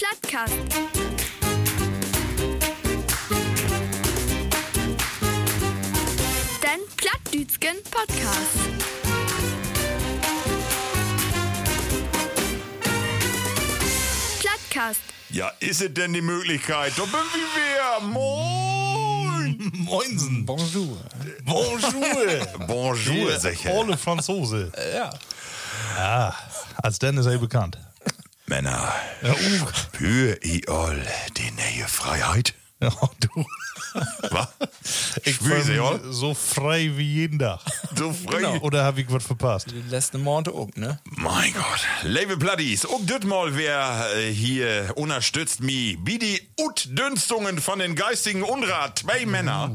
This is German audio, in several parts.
Plattcast. Den Plattdütschen Podcast. Plattcast. Ja, ist es denn die Möglichkeit? Da bin wir. Moin! Moinsen. Bonjour. Bonjour. Bonjour, sicher. Alle Franzose. Ja. Ah, als denn ist er bekannt. Männer, Ja, uh. für i all die neue Freiheit. ja du. Was? Ich sie, bin so frei wie jeden Tag. So frei. Genau. Oder habe ich was verpasst? Die letzte Monate auch, ne? Mein Gott. Liebe Platties, auch das mal wer äh, hier unterstützt mich. Wie die Ut-Dünstungen von den geistigen Unrat. Zwei Männer.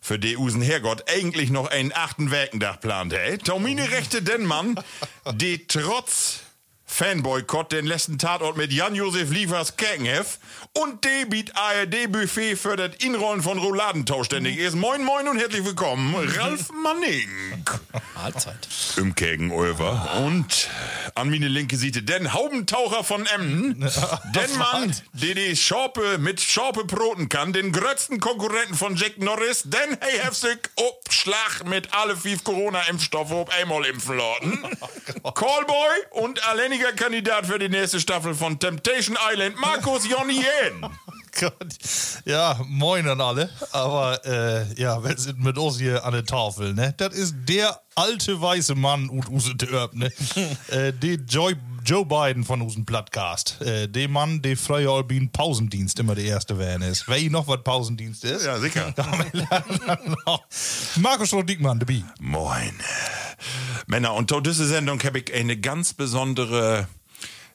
Für die Usen Herrgott eigentlich noch einen achten Werkendach plant, ey. Taumine Rechte den Mann, die trotz Fanboykott den letzten Tatort mit Jan-Josef Liefers Kekenhef und Debit ARD-Buffet für das Inrollen von Rouladentausch ständig ist. Moin, moin und herzlich willkommen, Ralf Manning. Mahlzeit. Im Gegenöver. Und an meine linke Seite den Haubentaucher von Emden. den Mann, der die Schorpe mit Schorpe broten kann. Den größten Konkurrenten von Jack Norris. Den hey Hefsig Schlag mit alle fünf Corona-Impfstoffe ob einmal impfen lassen. Callboy und alleiniger Kandidat für die nächste Staffel von Temptation Island, Markus Jonny Jähn. Gott. Ja, moin an alle. Aber äh, ja, wir sind mit uns hier an der Tafel, ne? Das ist der alte weiße Mann und use Dörp, ne? äh, der Joy, Joe Biden von unserem Podcast. Äh, der Mann, der früher Albin Pausendienst immer der erste wären ist. Wer noch was Pausendienst ist? Ja, sicher. Markus Roddickmann, der B. Moin. Männer, und zu dieser Sendung habe ich eine ganz besondere.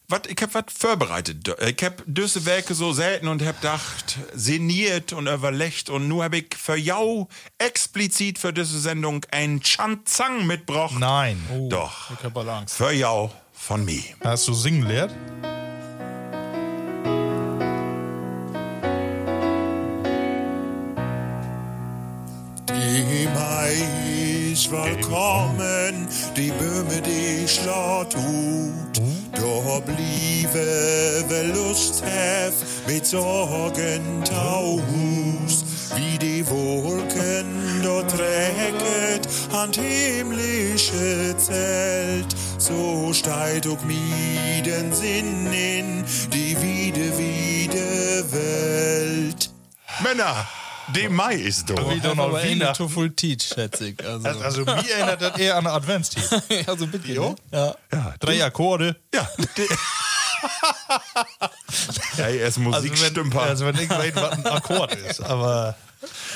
Wat, ich hab was vorbereitet. Ich hab diese Werke so selten und hab gedacht, sinniert und überlegt. Und nur hab ich für jou explizit für diese Sendung ein Chanzang mitgebracht. Nein. Doch. Ich hab Angst. Für jou von mir. Hast du singen lehrt? Die Böhme, die schlaut ut. Da bliebe wer Lust hef mit Sorgen taus. Wie die Wolken dort träget an himmlische Zelt. So steigt auch mir den Sinn in die wieder, wieder Welt. Männer, die Mai ist doch. Wie doch noch aber Wiener. to full teach, schätze ich. Also, Also, also mir erinnert das eher an eine Adventstief. also bitte. Jo? Ne? Ja. Drei Akkorde. Ja. ja, er ist Also wenn, Musikstümper. also wenn ich weiß, was ein Akkord ist, aber...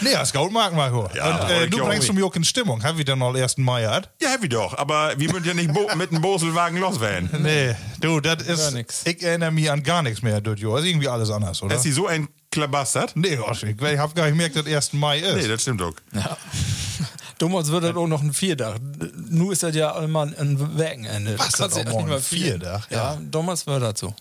Nee, das Gold mag Marco. Ja, Und aber äh, du bringst mich auch in Stimmung. Haben wir dann noch 1. Mai gehabt? ja, hab ich doch. Aber wir müssen ja nicht bo mit dem Boselwagen loswerden. Nee, du, das Gar ist... Ich erinnere mich an gar nichts mehr, das Jahr. Ist irgendwie alles anders, oder? Ist sie so ein Klabastert? Nee, Osch, ich, ich hab gar nicht gemerkt, dass 1. Mai ist. Nee, das stimmt doch. Damals wird das auch noch ein Vierdach. Nur ist das ja einmal ein Wochenende. Was, Ist das auch ja nicht mal ein vier. Vierdach? Ja, damals war das so.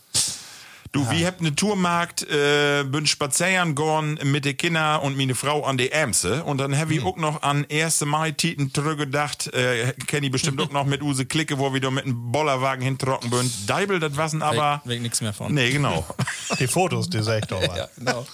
Du, wir habt ne Tourmarkt, äh, bin spazieren gorn mit de Kinder und meine Frau an de Ämse. Und dann hab ich auch noch an 1. Mai Titen zurückgedacht, äh, kenn ich bestimmt auch noch mit Use Klicke, wo wir da mit einem Bollerwagen hintrocken bin. Deibel, das wasen aber... Weg, nichts mehr von. Nee, genau. Die Fotos, die sag ich doch mal. Ja, genau.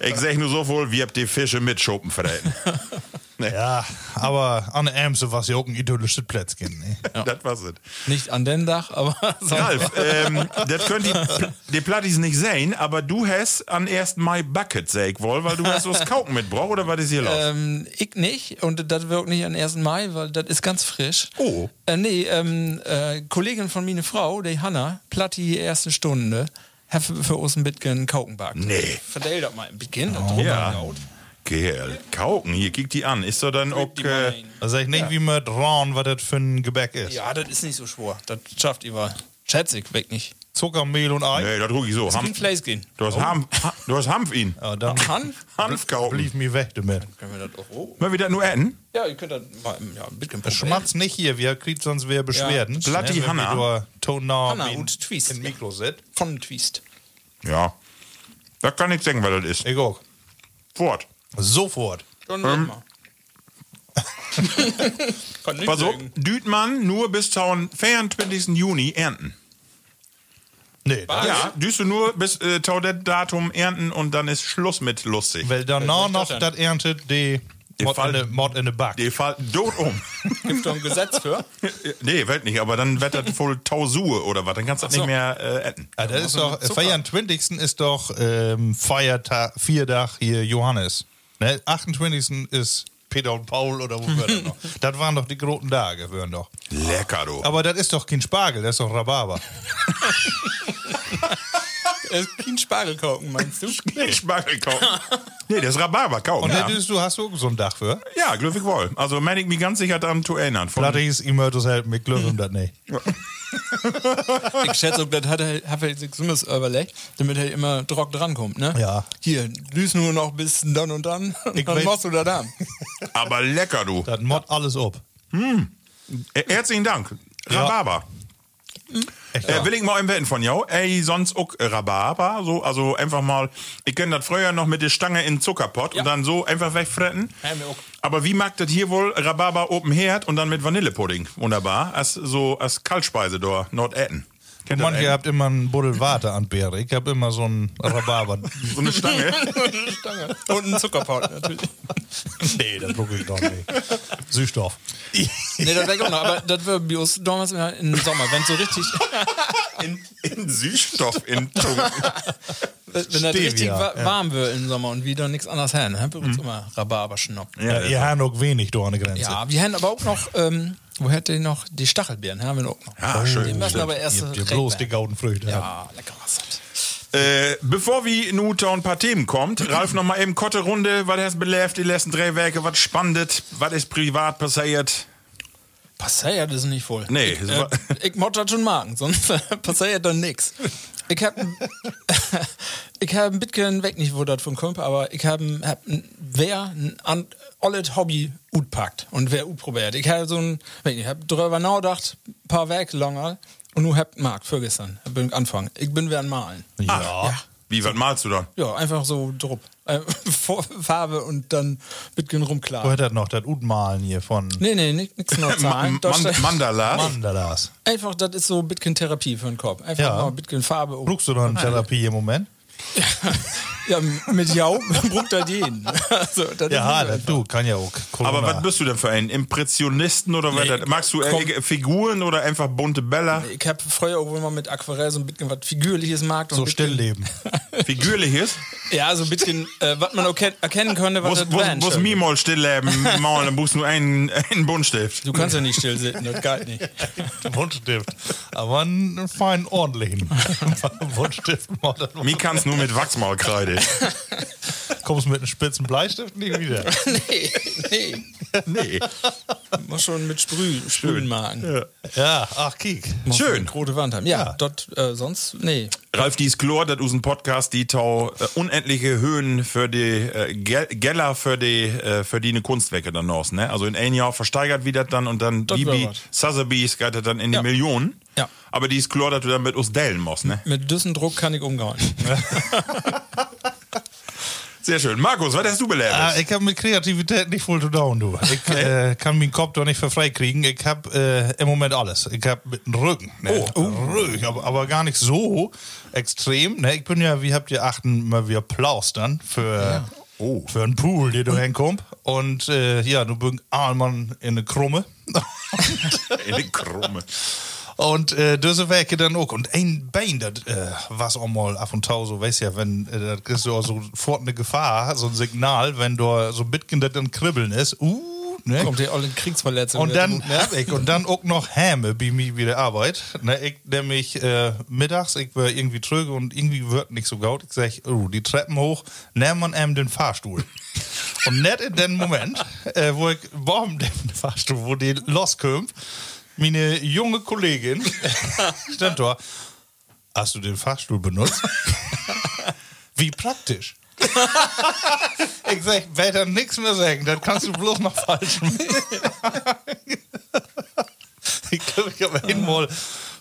Ich sag nur so wohl, wir habt die Fische mit Schopen verräten. Ja, aber an der Ämse war ja auch ein idyllisches Plätzchen. Ne? Das war's es. Nicht an den Dach, aber Ralf, ähm, das können die, die Plattis nicht sehen, aber du hast an 1. Mai Bucket, sag ich wohl, weil du hast was Kauken mitgebracht, oder was ist hier los? Ähm, ich nicht und das wirkt nicht am 1. Mai, weil das ist ganz frisch. Oh. Äh, nee, ähm, äh, Kollegin von meine Frau, die Hanna, Platti die erste Stunde, hat für, für uns ein bisschen Kauken backt. Nee. Verdell das mal ein bisschen. Oh, ja. Kerl, Kauken, hier, kick die an. Ist doch dann auch. mal Äh, ein. Da sag ich nicht, wie mit Ron, was das für ein Gebäck ist. Ja, das ist nicht so schwer. Das schafft ihr. Schätze ich, weg nicht. Zucker, Mehl und Ei. Nee, das trug ich so. Ein Hanf, Fleisch gehen. du, hast Hanf, du hast Hanf ihn. Ja, dann Hanf? Hanf kaufen. blieb mir weg damit. Können wir das auch roh? Wollen wir das nur essen? Ja, ihr könnt das mal ja, ein bisschen probieren. Schmatz nicht hier, wir kriegt sonst wer Beschwerden. Bloody wenn Hanna. Tonau Hanna und Twist. in Mikro sind. Von Twist. Ja. Das kann ich sagen, was das ist. Ich auch. Fort. Sofort. Dann Ähm. mal. Kann nicht Pass auf. Dütmann nur bis zum 24. Juni ernten. Nee, Was? Ja, düst du nur bis äh, tau das Datum ernten und dann ist Schluss mit lustig. weil danach noch das das erntet die Die Mod in Fall- de- Mod in de Back. Die fallen tot um. Gibt doch ein Gesetz für. nee, Welt nicht, aber dann wird das wohl Tausur oder was, dann kannst du das so. nicht mehr äh, ernten. Ja, das ist doch. 24. ist doch ähm, Feiertag, Viertag hier Johannes. Ne? 28. ist Peter und Paul oder wo wir das noch? Das waren doch die großen Tage, würden doch. Lecker, du. Aber das ist doch kein Spargel, das ist doch Rhabarber. Äh, Kein Spargelkorken, meinst du? Nee, Spargel kaufen. nee, das ist Rhabarber kaufen. Und Ja, das ist, du hast auch so ein Dach für. ja glücklich wohl. Also, meine ich mich ganz sicher daran zu erinnern. Platte ist immer das halt mit Glück und das nicht. Ich schätze, das hat er, hat er sich so überlegt, damit er immer trock drankommt, ne? Ja. Hier, düst nur noch bis dann und dann. Ich dann machst du da da. aber lecker, du. Das Mod alles ab. Äh, herzlichen Dank. Rhabarber. Echt, Äh, will ich mal im Wetten von jou? Ey, sonst auch Rhabarber, so, also einfach mal, ich kenne das früher noch mit der Stange in den Zuckerpott Ja. und dann so einfach wegfretten. Ja, mir auch. Aber wie mag das hier wohl Rhabarber Open Herd und dann mit Vanillepudding? Wunderbar. Als so, als Kaltspeise da, Nord-Etten. Kennt ihr Manche habt immer einen Buddel Warte an Beere. Ich hab immer so einen Rhabarber. So eine Stange. Stange. Und ein Zuckerpott natürlich. nee, das gucke ich doch nicht. Süßstoff. nee, das wäre auch noch. Aber das wäre bei uns damals immer im Sommer, wenn so richtig, in, in Süßstoff, in Zunge. wenn das Stevia, richtig wa ja. warm wird im Sommer und wieder nichts anderes haben, dann haben wir uns immer Rhabarber schnappen. Ja, ihr habt noch wenig da an der Grenze. Ja, wir haben aber auch noch, ähm, wo hätte ich noch die Stachelbeeren, haben wir auch noch. Ja, schön. Die müssen aber erst Ihr recht bloß die gauden Früchte. haben. Ja, lecker was. Äh, bevor wir nun ein paar Themen kommt, Ralf noch mal eben kurze Runde, was hast belebt die letzten drei Werke, was spannend, was ist privat passiert? Passiert ist nicht voll. Nee, ich, äh, ich schon machen, sonst passiert dann nichts. Ich hab, ich hab ein bisschen weg nicht, wo das von kommt, aber ich hab, hab ein- wer ein an- alles Hobby gut packt und wer gut probiert. Ich hab so ein, ich hab drüber nachgedacht, ein paar Werke länger und nur hab Markt für gestern. Ich bin anfangen. Ich bin wer Malen. Ja. Wie, was malst du da? Ja, einfach so drupp. Äh, Farbe und dann ein bisschen Wo rumklar. hat das noch? Das Udmalen hier von Nee, nee, nichts noch zahlen. Ma- Man Mandala? Mandalas. Einfach, das ist so ein bisschen Therapie für den Kopf. Einfach Ja. mal ein bisschen Farbe. um. Brauchst du noch eine Therapie im Moment? Ja, mit Jau jeden. Also, Ja, das, du, kann ja auch. Aber Corona. was bist du denn für ein Impressionisten oder was? Nee, das- Magst du äh, komm. äh, Figuren oder einfach bunte Bälle? Ich habe früher auch immer mit Aquarell so ein bisschen was Figürliches mag. und so Stillleben. Figürliches? Ja, so ein bisschen, äh, was man erkennen könnte, was Muss, das muss, mir mal stillleben, malen, dann brauchst du nur einen, einen Buntstift. Du kannst ja nicht still sitzen, das geht nicht. Buntstift. Aber einen feinen, ordentlichen. Buntstift. Mir kannst nur mit Wachsmalkreide. Kommst mit einem spitzen Bleistift nie wieder. nee, nee. Nee. Muss schon mit Sprüh, Sprühen machen. Ja, ach, kiek. Muss Schön. Rote Wand haben. Ja, dort, äh, sonst, nee. Ralf, dies Chlor, das ist ein Podcast, die tau äh, unendliche Höhen für die äh, Gel Geller für die äh, für die eine Kunstwerke dann aus, ne? Also in ein Jahr versteigert wieder dann und dann Das Bibi. Sotheby's geht das dann in die Ja. Millionen. Ja. Aber dies Chlor, das du dann mit uns dellen musst, ne? Mit Düssendruck kann ich umgehen. Sehr schön. Markus, was hast du belebt? Ah, ich habe mit Kreativität nicht voll zu down, du. Ich äh, kann meinen Kopf doch nicht für frei kriegen. Ich habe äh, im Moment alles. Ich habe mit dem Rücken. Ne? Oh, Rücken, aber, aber gar nicht so extrem. Ne? Ich bin ja, wie habt ihr achten, mal wieder plaustern für, oh. für einen Pool, der du hinkommst. Und äh, ja, du bist Ahlmann in eine Krumme. in die Krumme. Und äh, diese Werke dann auch. Und ein Bein, das äh, was auch mal ab und zu so, weißt ja, wenn, äh, das ist ja sofort eine Gefahr, so ein Signal, wenn da so ein bisschen das dann kribbeln ist. Uh, ne? Kommt ja alle Kriegsverletzungen. Und dann, hab ich, und dann auch noch Häme bei mir wieder Arbeit. Ne, ich nämlich äh, mittags, ich war irgendwie tröge und irgendwie wird nicht so gut. Ich sag, oh, die Treppen hoch, nimm man ihm den Fahrstuhl. und nicht in dem Moment, äh, wo ich, warum den Fahrstuhl, wo die loskommt, meine junge Kollegin stand da. Hast du den Fahrstuhl benutzt? Wie praktisch. ich sag, weiter nichts mehr sagen, dann kannst du bloß noch falsch machen. ich glaube, ich habe einmal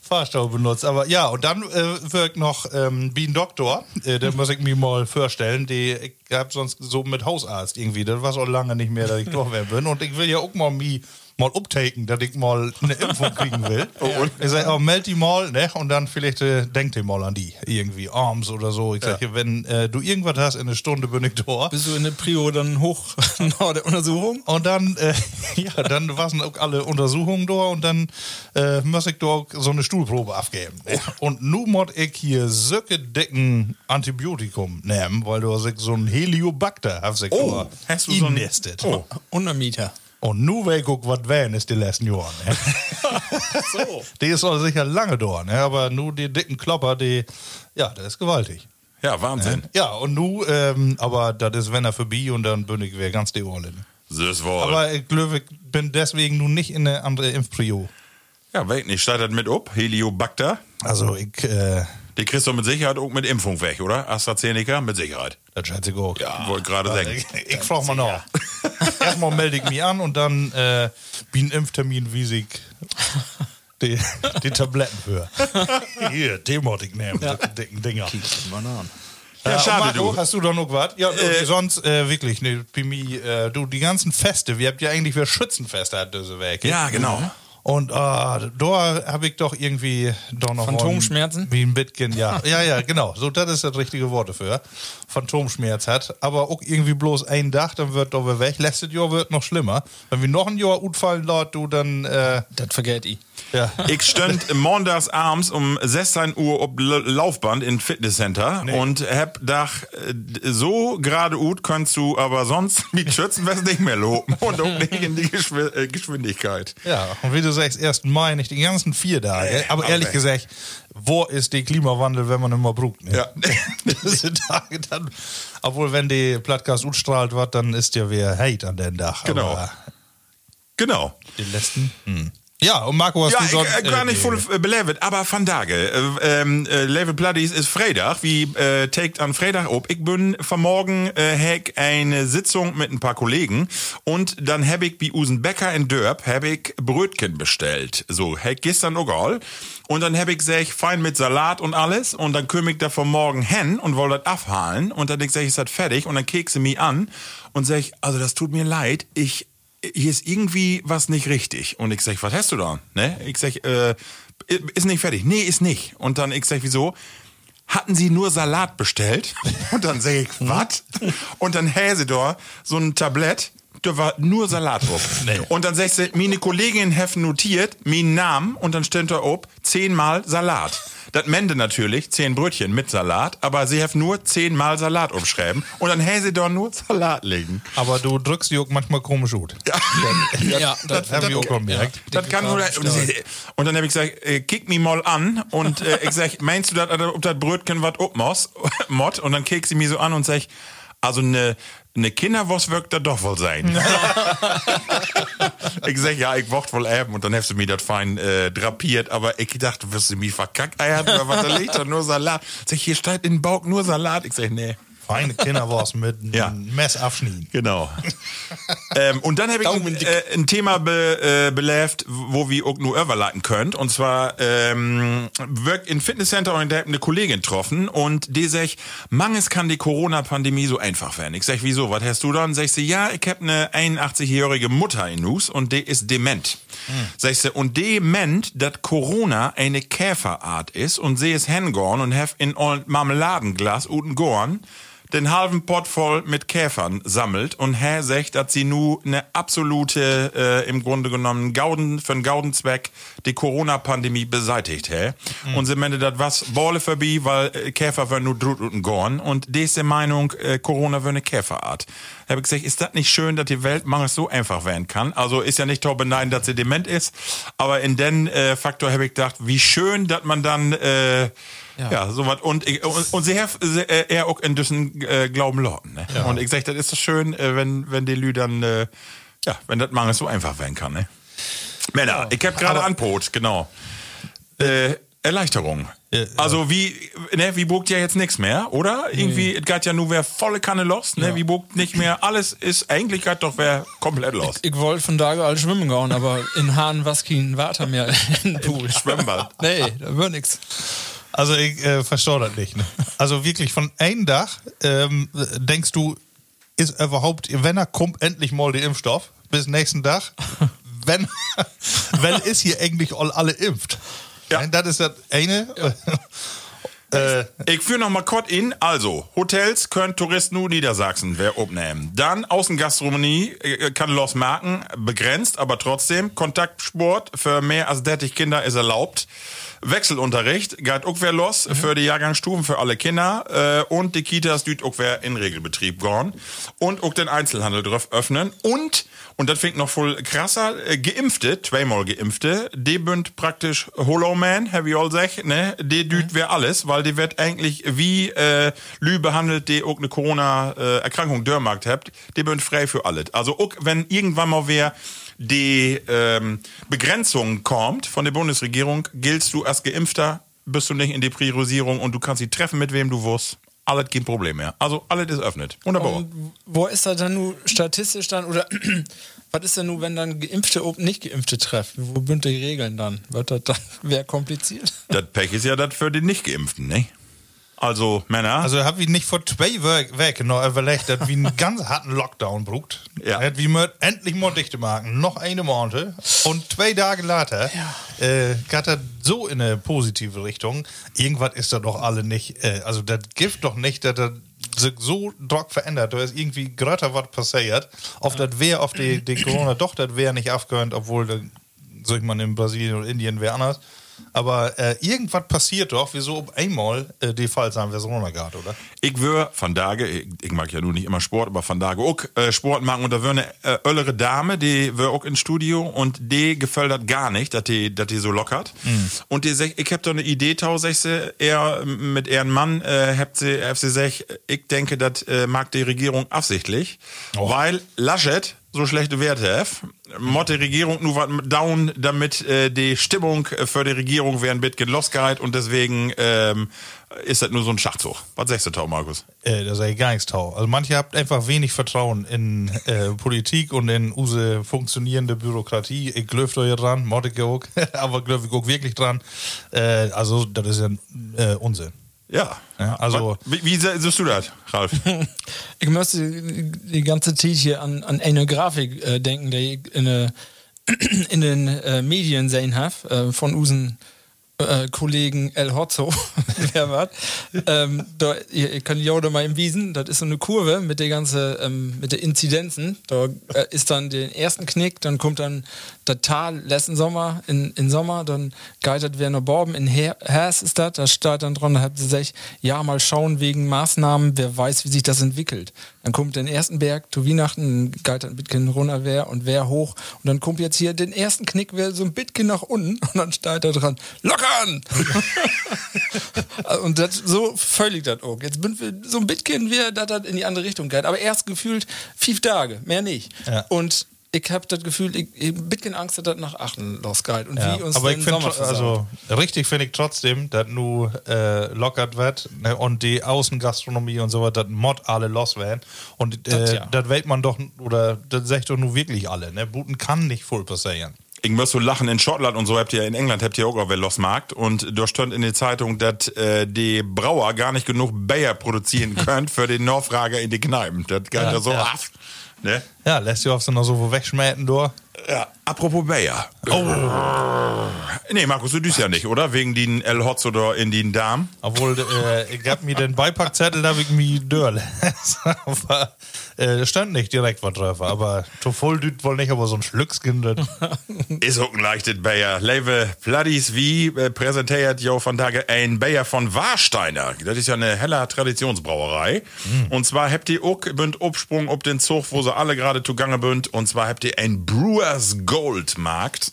Fahrstuhl benutzt. Aber ja, und dann äh, wirkt noch ähm, ein Doktor, äh, den muss ich mir mal vorstellen. Die, ich hab sonst so mit Hausarzt irgendwie, das war auch lange nicht mehr, dass ich doch wer bin. Und ich will ja auch mal mi mal uptaken, dass ich mal eine Impfung kriegen will. Ich sage, oh, meld die mal, ne? Und dann vielleicht äh, denkt ihr mal an die. Irgendwie arms oder so. Ich sage, wenn äh, du irgendwas hast, in einer Stunde bin ich da. Bist du in der Prio dann hoch nach der Untersuchung? Und dann, äh, ja, dann waren auch alle Untersuchungen da und dann äh, muss ich da so eine Stuhlprobe abgeben. ne? Und nun muss ich hier söcke dicken Antibiotikum nehmen, weil du hast so ein Heliobacter hast ich Oh, hast du so ein-. Oh. Untermieter. Und nu ich gucken, was wären ist die letzten Jahre. Ne? So. die ist auch sicher lange da, ne? aber nur die dicken Klopper, die, ja, der ist gewaltig. Ja, Wahnsinn. Ja, und nu, ähm, aber das ist, wenn er vorbei und dann bin ich wieder ganz die Ohrlin. Ist wohl. Aber ich glaube, ich bin deswegen nun nicht in eine andere Impfprio. ja, weg nicht. Startet mit up. Heliobacter. Also ich, äh, Die kriegst du mit Sicherheit auch mit Impfung weg, oder? AstraZeneca? Mit Sicherheit. das schätze ich auch. Ja, wollte gerade Ja, sagen. Ich, ich frage mal nach. Erstmal melde ich mich an und dann äh, wie ein Impftermin, wie ich die, die Tabletten für. Hier, ich nehmen, die dicken Dinger. Ja, Äh, schade, Marco, du. Hast du da noch was? Ja, äh, sonst äh, wirklich, ne, Pimi, äh, du, die ganzen Feste, wir habt ja eigentlich für Schützenfeste hat diese Weg. Ja, genau. Und ah, da habe ich doch irgendwie doch noch Phantomschmerzen? Wie ein Bitkin, ja. ja, ja, genau. So, das ist das richtige Wort dafür. Phantomschmerz hat. Aber auch irgendwie bloß ein Dach, dann wird doch weg. Letztes Jahr wird noch schlimmer. Wenn wir noch ein Jahr gut fallen laut, du dann, äh, Das vergesst ich. Ja. Ich stand montags abends um 16 Uhr auf Laufband in Fitnesscenter und hab dach äh, so gerade gut kannst du aber sonst mit Schützenfest nicht mehr loben und auch nicht in die äh, Geschwindigkeit. Ja, und wie du sagst, 1. Mai, nicht die ganzen vier Tage. Aber aber ehrlich weg. gesagt, wo ist der Klimawandel, wenn man immer brucht? Ne? Ja. Diese Tage dann, obwohl, wenn die Plattcast utstrahlt wird, dann ist ja wieder Hate an den Dach. Genau. Aber Genau. die letzten. Hm. Ja, und Marco, hast Ja, du ich sonst. äh, gar nicht die- voll äh, belevet, aber van Tage. Äh, ähm, äh, Level Platties ist Freitag. Wie äh, taked an Freitag ob. Ich bin vanmorgen äh, heck eine Sitzung mit ein paar Kollegen und dann hab ich bei Usen Bäcker in Dörp hab ich Brötchen bestellt. So, heck gestern auch all. Und dann hab ich sech fein mit Salat und alles und dann kümm ich da von morgen hin und wollte das abhalen und dann ich sag, ist das fertig und dann kekse mich an und sag, also das tut mir leid, ich hier ist irgendwie was nicht richtig. Und ich sag, was hast du da? Ne? Ich sag, äh, ist nicht fertig. Nee, ist nicht. Und dann ich sag, wieso? Hatten sie nur Salat bestellt? Und dann sag ich, was? Und dann häse so ein Tablett, da war nur Salat drauf. Und dann sagst du, meine Kollegin have notiert, meinen Namen, und dann steht da ob, zehnmal Salat. Das Mende natürlich, zehn Brötchen mit Salat, aber sie have nur zehnmal Salat umschreiben. Und dann häse da nur Salat legen. Aber du drückst die auch manchmal komisch gut. Ja, Das haben wir auch gemerkt. Das kann nur, und, dann habe ich gesagt, äh, kick mich mal an und äh, ich sag, meinst du, dass ob das Brötchen was obmos, Mott? Und dann kick sie mich so an und sag, also eine eine Kinderwurst wirkt da doch wohl sein. ich sag, ja, ich wollte wohl eben und dann hast du mir das fein äh, drapiert, aber ich dachte, wirst du mich verkackt eiern oder was, da liegt da nur Salat. Sag, hier steht in den Bauch nur Salat. Ich sag, nee. Feine Kinderwurst mit Ja. einem Mess abschneiden. Genau. ähm, und dann habe ich ein, äh, ein Thema be, äh, belebt, wo wir auch nur überleiten könnt. Und zwar ähm, wirkt in Fitnesscenter und da eine Kollegin getroffen und die sagt, manches kann die Corona-Pandemie so einfach werden. Ich sag, wieso? Was hast du dann? Sag sie, ja, ich hab eine 81-jährige Mutter in Nus und die ist dement. Sag sie, und dement, dass Corona eine Käferart ist und sie ist hingorn und hab in ein Marmeladenglas uten Gorn den halben Pott voll mit Käfern sammelt und Herr sagt, dass sie nu eine absolute, äh, im Grunde genommen, Gauden, für einen Gaudenzweck die Corona-Pandemie beseitigt, hä? Und sie meinte, das was Bolle vorbei, weil äh, Käfer werden nur drut und gorn und die ist der Meinung, äh, Corona wäre eine Käferart. Hab ich gesagt, ist das nicht schön, dass die Welt manchmal so einfach werden kann? Also ist ja nicht to beneiden, dass sie dement ist, aber in den äh, Faktor habe ich gedacht, wie schön, dass man dann, äh, ja, so was. Und, und, und sie sie, äh, er auch in diesen äh, Glauben Lorten. Ne? Und ich sag, das ist so schön, äh, wenn, wenn die Lü dann, äh, ja, wenn das mangels so einfach werden kann. Ne? Männer, ich hab gerade Anbrot, genau. Äh, Erleichterung. Ja, Also wie, ne, wie bogt ja jetzt nichts mehr, oder? Irgendwie, es geht ja nur wer volle Kanne los, ne? Wie bogt nicht mehr, alles ist, eigentlich geht doch wer komplett los. Ich wollte von da all schwimmen gehen, aber in Hahn was kein Water mehr in den Pool. Schwimmbad. Nee, da wird nix. Also ich äh, verstehe das nicht. Ne? Also wirklich von einem Dach ähm, denkst du, ist überhaupt, wenn er kommt, endlich mal der Impfstoff bis nächsten Tag. wenn, wenn ist hier eigentlich all alle impft. Ja. Nein, das ist das eine. äh, Ich führe noch mal kurz in. Also, Hotels können Touristen nur Niedersachsen wer abnehmen. Dann Außengastronomie äh, kann los marken, begrenzt, aber trotzdem. Kontaktsport für mehr als 30 Kinder ist erlaubt. Wechselunterricht geht auch wer los für die Jahrgangsstufen für alle Kinder äh, und die Kitas düt auch wer in Regelbetrieb gehen und auch den Einzelhandel drauf öffnen und und das fängt noch voll krasser, äh, Geimpfte, zweimal Geimpfte, die bünd praktisch Hollow Man, have you all gesagt, ne? Die düt wer alles, weil die wird eigentlich wie äh, Lü behandelt, die auch eine Corona-Erkrankung Dörrmarkt habt, die bünd frei für alles. Also auch wenn irgendwann mal wer die ähm, Begrenzung kommt von der Bundesregierung, giltst du als Geimpfter, bist du nicht in die Priorisierung und du kannst sie treffen, mit wem du wirst. Alles kein Problem mehr. Also alles ist öffnet. Wunderbar. Und wo ist das dann nur statistisch dann oder was ist denn nur, wenn dann Geimpfte ob nicht Geimpfte treffen? Wo sind die Regeln dann? Wird das dann wäre kompliziert? Das Pech ist ja das für die Nicht-Geimpften, ne? Also Männer. also habe ich nicht vor zwei Wochen noch überlegt, dass wir einen ganz harten Lockdown brucht. Ja. Dass wir mit endlich mal dichte machen, noch eine Monate und zwei Tage later äh, geht das so in eine positive Richtung. Irgendwas ist da doch alle nicht, äh, also das gibt doch nicht, dass das sich so drock verändert. Da ist irgendwie gerade was passiert. Auf das wäre, auf die, die Corona doch, das wäre nicht aufgehört, obwohl, sag ich mal, in Brasilien oder Indien wäre anders. Aber äh, irgendwas passiert doch, wieso auf einmal äh, die Fallzahlenversion geht, oder? Ich wür von Tage, ich, ich mag ja nun nicht immer Sport, aber von Tage auch äh, Sport machen und da wär eine äh, öllere Dame, die wär auch ins Studio und die gefällt das gar nicht, dass die, dass die so lockert. Und die sagt, ich hab doch eine Idee, tau, sie, er mit ihren Mann, äh, habt sie, sie sagt, ich denke, das äh, mag die Regierung absichtlich, weil Laschet so schlechte Werte hat. Motte Regierung nur was down, damit äh, die Stimmung für die Regierung wäre ein bisschen losgeht und deswegen ähm, ist das nur so ein Schachzug. Was sagst du, Tau, Markus? Äh, da sage ich gar nichts tau. Also manche habt einfach wenig Vertrauen in äh, Politik und in use funktionierende Bürokratie. Ich glöft euch dran, Motte auch, aber glöf ich auch wirklich dran. Äh, also das ist ja äh, Unsinn. Ja. Ja, also- wie, wie siehst du das, Ralf? Ich müsste die ganze Zeit hier an, an eine Grafik äh, denken, die ich in, äh, in den äh, Medien sehen habe, äh, von unseren äh, Kollegen El Hotzo, wer war ähm, da, ihr, ihr könnt ja mal im Wiesen, das ist so eine Kurve mit der ganze, ähm, mit der Inzidenzen, da äh, ist dann den ersten Knick, dann kommt dann das Tal letzten Sommer, in, in Sommer, dann geitert wer noch Borben, in Her Hers ist das, da steht dann dran, da habt ihr gesagt, ja, mal schauen wegen Maßnahmen, wer weiß, wie sich das entwickelt. Dann kommt den ersten Berg zu Weihnachten, geitert ein bisschen runter wer und wer hoch und dann kommt jetzt hier den ersten Knick, wer so ein bisschen nach unten und dann steht da dran, lockern! und das, so völlig das auch. Jetzt bin wir so ein bisschen, wie das das in die andere Richtung geht. Aber erst gefühlt fünf Tage, mehr nicht. Ja. Und ich habe das Gefühl, ich, ich ein bisschen Angst, dass das nach achten losgeht. Und Ja, wie uns aber ich finde, also richtig finde ich trotzdem, dass nu äh, lockert wird ne, und die Außengastronomie und so weiter, dass Mod alle los werden. Und Das äh, ja. das weiß man doch, oder das sagt doch nur wirklich alle. Ne? Buten kann nicht voll passieren. Ich muss so lachen, in Schottland und so habt ihr, in England habt ihr auch wer losmarkt und da stand in der Zeitung, dass äh, die Brauer gar nicht genug Bayer produzieren können für den Nachfrager in die Kneipen. Das geht ja, Ja, so ja. ab. Ne? Ja, lässt sich oft noch so wegschmähten durch. Ja, apropos Bayer. Oh. Nee, Markus, du düst ja nicht, oder? Wegen den El Hotzo da in den Darm. Obwohl, äh, ich hab mir den Beipackzettel, da hab ich mir dörle. aber äh, stand nicht direkt was drauf. Aber zu voll düt wohl nicht, aber so ein Schlückskin. das- Ist auch ein leichtes Bayer. Leve Pladis wie äh, präsentiert jo von Tage ein Bayer von Warsteiner. Das ist ja eine heller Traditionsbrauerei. Und zwar habt ihr auch bünd Obsprung ob den Zug, wo sie alle gerade zugange bünd. Und zwar habt ihr ein Brewers Gold Markt.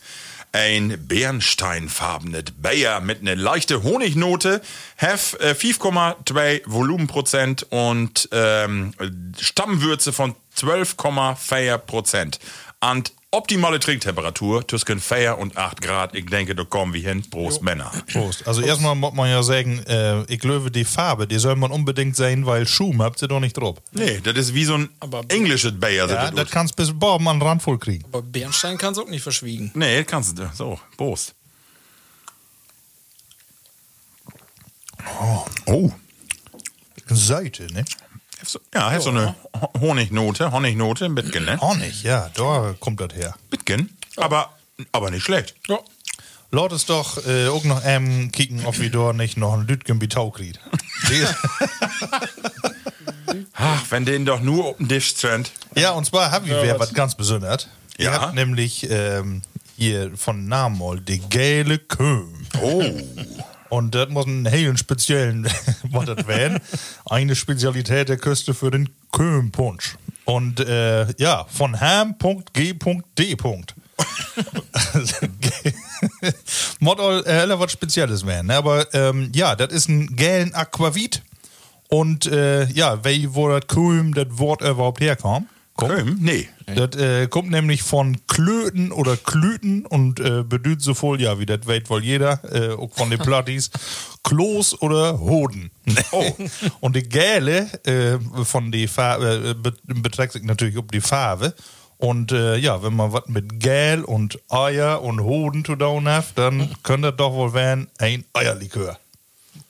Ein bernsteinfarbenes Bayer mit einer leichte Honignote, have äh, 5,2 Volumenprozent und ähm, Stammwürze von 12,4 Prozent. Und Optimale Trinktemperatur zwischen 4 und 8 Grad. Ich denke, da kommen wir hin. Prost, Männer. Prost. Also erstmal muss man ja sagen, äh, ich glaube, die Farbe, die soll man unbedingt sehen, weil Schuh habt ihr doch nicht drauf. Nee, das ist wie so ein englisches Bayer. Ja, das kannst bis Bob an den Rand voll kriegen. Aber Bernstein kannst du auch nicht verschwiegen. nee, das kannst du. So, Prost. Oh. Seite, ne? So- Ja, hat so eine Honignote, Honignote, ein bisschen, ne? Honig, ja, da kommt das her. Bisschen, aber, aber nicht schlecht. Ja. Laut es doch äh, auch noch ähm, kicken, ob wir da nicht noch ein Lütgen Bitau kriegt. Ach, wenn den doch nur auf den Tisch sind. ja, und zwar haben wir was ganz Besonderes. Ihr Ja. habt nämlich ähm, hier von Namen mal die gelbe Köhm. Oh. Und das muss einen hellen speziellen, was das werden. Eine Spezialität der Küste für den Köhm-Punsch. Und äh, ja, von ham.g.d. Mod äh, was Spezielles werden. Ne? Aber ähm, ja, das ist ein gelen Aquavit. Und äh, ja, wo das Köhm, das Wort überhaupt herkommt. Kommt. Köhm? Nee. Das äh, kommt nämlich von Klöten oder Klüten und äh, bedeutet so voll, ja, wie das weiß wohl jeder, äh, auch von den Plattis, Klos oder Hoden. Oh. und die Gäle äh, von die Farbe äh, be beträgt sich natürlich um die Farbe. Und äh, ja, wenn man was mit Gel und Eier und Hoden zu tun hat, dann könnte das doch wohl werden ein Eierlikör.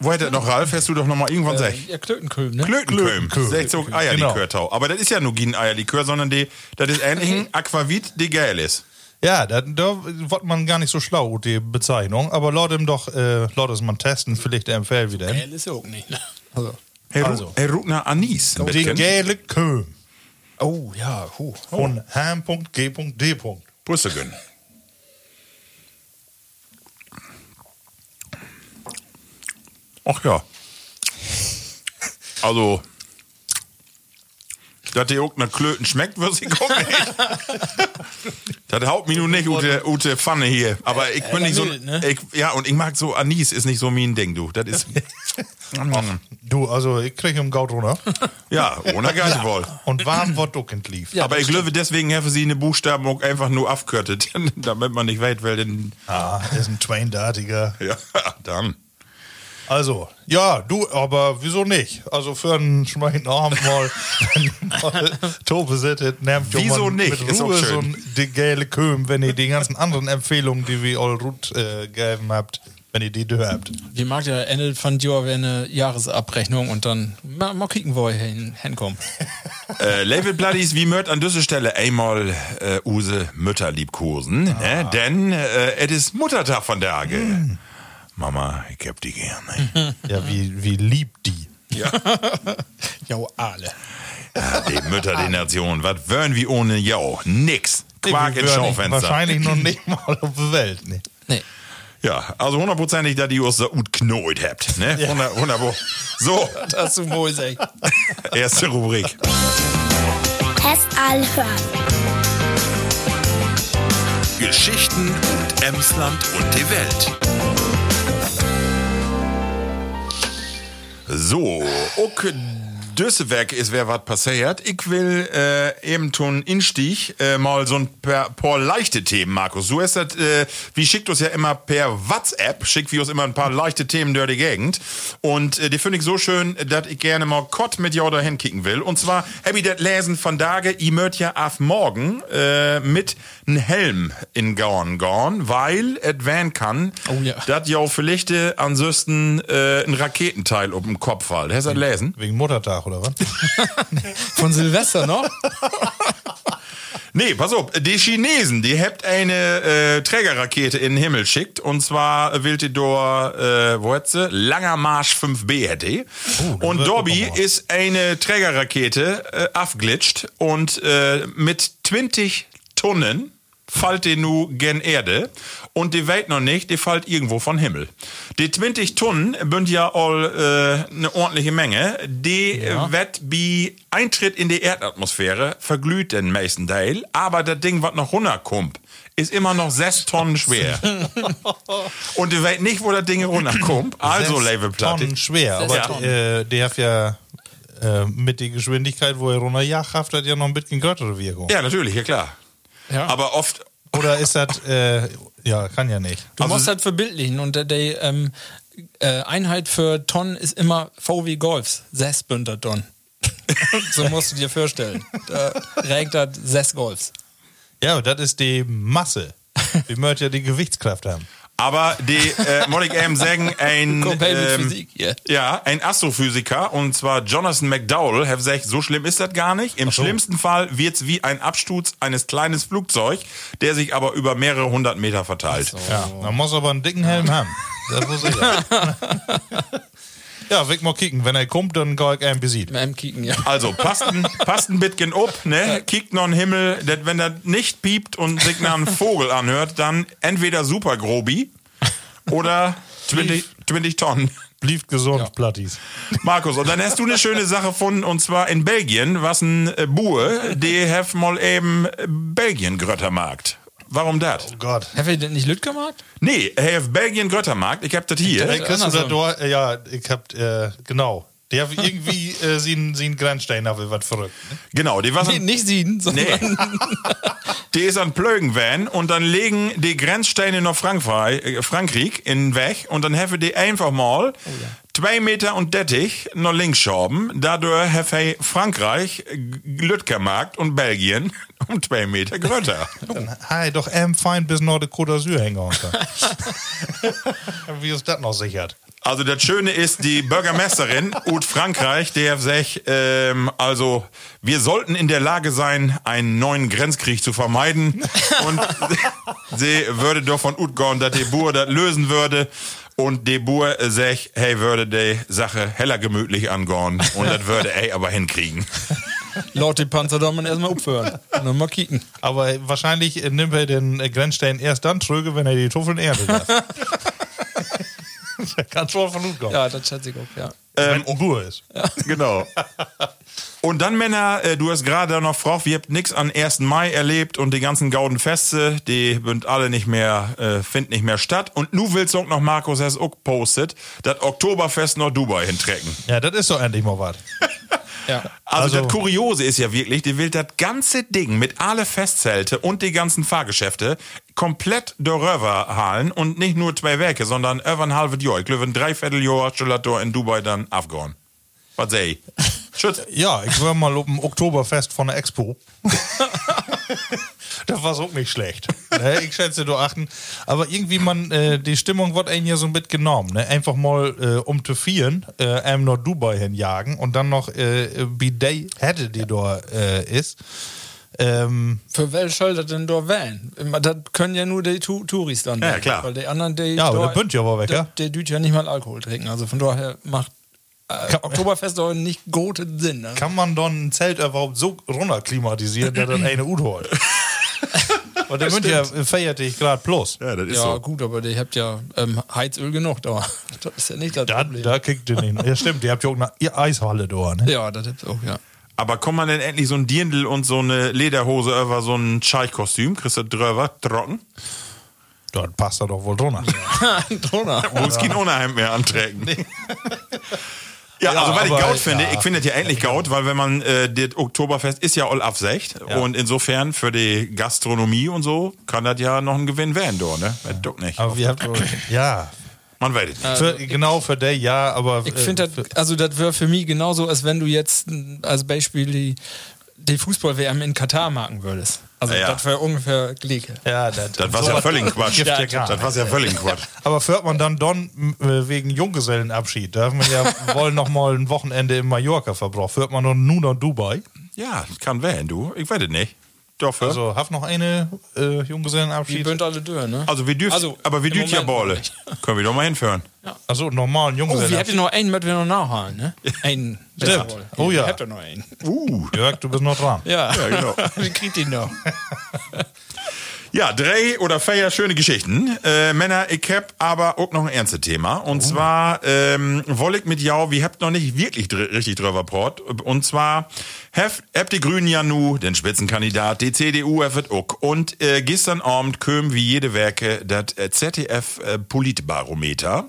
Wo hätte noch, Ralf? Hast du doch noch mal irgendwann gesagt? Ja, Klötenköln, ne? Klötenköm. Klötenköm. So Eierlikörtau. Aber das ist ja nur kein Eierlikör, sondern die, das ist ähnlich ein Aquavit, die geil ist. Ja, da, da wird man gar nicht so schlau, die Bezeichnung. Aber laut ihm doch, äh, laut es man testen, vielleicht empfehlen wieder. Gel ist ja auch nicht. Ne? Also. Herr, Also. Herr Rutner Anis. bisschen. gelbe Köhm Oh, ja. Huh. von ham.g.d. Brüste gönnen. Ach ja. Also, dass die auch nach Klöten schmeckt, wird ich nicht. das haut mich nun nicht ute, ute Pfanne hier. Aber ich bin nicht so. mild, ne? Ich, ja, und ich mag so Anis, ist nicht so mein Ding, du. Das ist. Du, also ich kriege im Gaut runter. ja, ohne Geist wohl. Und warm wird auch entlief. Ja, Aber ich glaube, deswegen haben sie eine Buchstaben auch einfach nur abkürtet, damit man nicht weiß, wer denn. Ah, ist ein Twain-Dartiger. Ja, dann. Also, ja, du, aber wieso nicht? Also für einen schmecken Abend mal, wenn ihr mal Tobe sittet, ihr Wieso nicht? mit Ruhe so ein die gelbe Köhm, wenn ihr die ganzen anderen Empfehlungen, die wir all Ruth äh, gegeben habt, wenn ihr die habt. Wie mag der Ende von Jahr wäre eine Jahresabrechnung und dann mal, mal kicken, wo er hin, hinkommt. Äh, Level Bloodies, wie mört an dieser Stelle einmal äh, Use Mütter liebkosen, ne? denn äh, es ist Muttertag von der Tage. Mama, ich hab die gerne. Ja, wie, wie lieb die. ja. ja, alle. Ja, die Mütter, die Nation, was wären wir ohne Jau? Nix. Quark ins wären Schaufenster. Wahrscheinlich noch nicht mal auf der Welt. Ne? Nee. Ja, also hundertprozentig, dass ihr uns so gut knollt habt. Ne? 100, 100 Pro. So, Das hast du wohl erste Rubrik. Test all hören. Geschichten und Emsland und die Welt. So, okay. Düssewerk ist wer was passiert. Ich will äh, eben tun Instich äh, mal so ein paar, paar leichte Themen, Markus. So ist das, äh, wie schickt uns ja immer per WhatsApp, schickt wir uns immer ein paar leichte Themen durch die Gegend. Und äh, die finde ich so schön, dass ich gerne mal Kott mit jou dahin kicken will. Und zwar hab ich das lesen von Dage, ihr mögt ja auf morgen äh, mit einem Helm in Gorn gorn, weil es werden kann, Oh ja. dass jou vielleicht äh, ansonsten äh, ein Raketenteil auf dem Kopf fällt. Hast du das lesen? Wegen Muttertag oder was? Von Silvester noch? Nee, pass auf, die Chinesen, die habt eine äh, Trägerrakete in den Himmel schickt und zwar will die dort, äh, wo hat sie? Langer Marsch 5B hätte die. und Dobby ist eine Trägerrakete äh, abglitscht und äh, mit 20 Tonnen fällt die nu gen Erde und die weiß noch nicht, die fällt irgendwo von Himmel. Die 20 Tonnen bünd ja all äh, eine ordentliche Menge. Die ja. wird bei Eintritt in die Erdatmosphäre verglüht den meisten Teil, aber das Ding, was noch runterkommt, ist immer noch 6 Tonnen schwer. und die weiß nicht, wo das Ding runterkommt. Also, Sechs Levelplatte. Tonnen schwer, Sechs aber Tonnen. äh, der hat ja äh, mit der Geschwindigkeit, wo er runterjagt, hat er ja noch ein bisschen größere Wirkung. Ja, natürlich, ja klar. Ja. Aber oft, Oder ist das, äh, ja, kann ja nicht. Du Also- musst das verbildlichen und der, der ähm, äh, Einheit für Tonnen ist immer VW Golfs, sechs Bünder Tonnen. so musst du dir vorstellen. Da regt das sechs Golfs. Ja, das ist die Masse. Wir möchten ja die Gewichtskraft haben. Aber die, äh, muss ich eben sagen, ein, ähm, Physik hier. ja, ein Astrophysiker, und zwar Jonathan McDowell, hat gesagt, so schlimm ist das gar nicht. Im schlimmsten Fall wird's wie ein Absturz eines kleines Flugzeug, der sich aber über mehrere hundert Meter verteilt. Ja, man muss aber einen dicken Helm haben. Das muss ich ja. ja, weg mal kicken. Wenn er kommt, dann gehe ich einen besiegt. Mit Kicken, ja. Also, passt ein, passt ein bisschen up, ne? Kickt noch einen Himmel, dat, wenn das nicht piept und sich nach einem Vogel anhört, dann entweder super grobi oder 20, 20 Tonnen. Blieb gesund, Plattis. Markus, und dann hast du eine schöne Sache gefunden, und zwar in Belgien, was ein äh, Bue, die have mal eben äh, Belgien Gröttermarkt. Warum das? Oh Gott. Hast du das nicht Lüt gemacht? Nee, have Belgien Gröttermarkt, ich hab das hier. Du andersrum. das dort? Ja, ich hab, äh, genau. Der hat irgendwie äh, sie sie einen Grenzstein auf was verrückt. Ne? Genau, die was Nee, nicht sieben, sondern Nee. Die ist an Plögenvan und dann legen die Grenzsteine nach Frankreich, äh, Frankreich in den Weg und dann haben die einfach mal zwei Meter und dettig nach links schaben. Dadurch haben Frankreich, Lütkermarkt und Belgien um zwei Meter größer. Dann hey, doch M fein bis nach der Côte d'Azur hängen unter. Wie ist das noch sichert? Also das Schöne ist, die Bürgermeisterin Ut Frankreich, der sagt, ähm, also wir sollten in der Lage sein, einen neuen Grenzkrieg zu vermeiden. Und sie würde doch von Ut gehen, dass die Bur das lösen würde. Und die Bur sagt, hey, würde die Sache heller gemütlich angehen. Und das würde er aber hinkriegen. laut die Panzer da man erstmal aufhören. Und dann mal kicken. Aber wahrscheinlich nimmt er den Grenzstein erst dann trüge, wenn er die Tuffeln erntet hat. Der kann schon von gut kommen. Ja, das schätze ich auch, ja. Wenn Ruhe ist. Genau. Und dann, Männer, äh, du hast gerade noch gefragt, wir habt nix an 1. Mai erlebt und die ganzen gauden Feste, die sind alle nicht mehr, äh, finden nicht mehr statt. Und nu willst du auch noch, Markus, hast auch postet, das Oktoberfest nach Dubai hintrecken. Ja, das ist doch endlich mal was. Ja. Also, Also- das Kuriose ist ja wirklich, die will das ganze Ding mit alle Festzelte und die ganzen Fahrgeschäfte komplett darüber halen und nicht nur zwei Werke, sondern über ein halbes Jahr. Ich glaube, ein Dreivierteljahr da in Dubai dann abgehen. Was sei? Schütz. Ja, ich war mal auf dem Oktoberfest von der Expo. das war so auch nicht schlecht. Ne, Ich schätze, du achten. Aber irgendwie, man, äh, die Stimmung wird einem ja so mitgenommen. Ne? Einfach mal äh, um zu vieren, äh, einem nach Dubai hinjagen und dann noch äh, wie Day hätte die da äh, ist. Ähm, Für wer soll das denn da wählen? Das können ja nur die tu Touris dann. Ja, wählen. klar. Weil die anderen, die. Ja, aber da- der bünd ja aber weg, der, ja? Der tut ja nicht mal Alkohol trinken. Also von daher macht äh, Oktoberfest doch nicht guten Sinn. Ne? kann man dann ein Zelt überhaupt so runterklimatisieren, dass das eine Ut holt? Und der wird ja 40 Grad plus. Ja, das ist Ja, so. gut, aber ihr habt ja ähm, Heizöl genug da. Das ist ja nicht das Da, Problem. da kriegt ihr nicht. Ja, stimmt, ihr habt ja auch eine Eishalle da, ne? Ja, das habt ihr auch, ja. Aber kommt man denn endlich so ein Dirndl und so eine Lederhose über so ein Scheichkostüm? Kriegst du drüber trocken? Dort passt er doch wohl drunter. Donner. Muss kein Ohneheim mehr anträgen. Ja, Ja, also weil ich Gaut finde, ja. ich finde das ja endlich Gaut, weil wenn man, äh, das Oktoberfest ist ja all absecht und insofern für die Gastronomie und so kann das ja noch ein Gewinn werden, do, ne? Das doch nicht. Aber wir habt ja. Man weiß es nicht. Für, genau für der ja, aber Ich finde das, also das wäre für mich genauso, als wenn du jetzt m, als Beispiel die, die Fußball-WM in Katar machen würdest. Also Ja, ja. das wäre ungefähr gleiche. ja, das, Das war ja völlig Quatsch. Ja Das war ja völlig Quatsch. Aber führt man dann Don äh, wegen Junggesellenabschied, darf man ja wollen noch mal ein Wochenende in Mallorca verbraucht. Führt man nun nur nach Dubai? Ja, kann werden, du. Ich weiß es nicht. Doch, für. Also habt noch eine äh, Die Junggesellenabschied? bünd alle durch, ne? Also wir dürfen, Also, aber wir dürfen ja nicht. Können wir doch mal hinführen. Also normalen Oh, wir Junggesellenabschied. hätten noch einen, mit wir noch nachholen, ne? Einen. Stimmt. Oh ja. Wir hätten noch einen. Uh. Jörg, du bist noch dran. Ja, Ja, genau. wir kriegt ihn noch. Ja, drei oder vier schöne Geschichten. Äh, Männer, ich hab aber auch noch ein ernstes Thema. Und zwar ähm, woll ich mit jou, wir habt noch nicht wirklich dr richtig drüber port. Und zwar heft hab die Grünen ja nu den Spitzenkandidat, die CDU heft auch. Und äh, gestern Abend köm wie jede Werke das äh, ZDF äh, Politbarometer.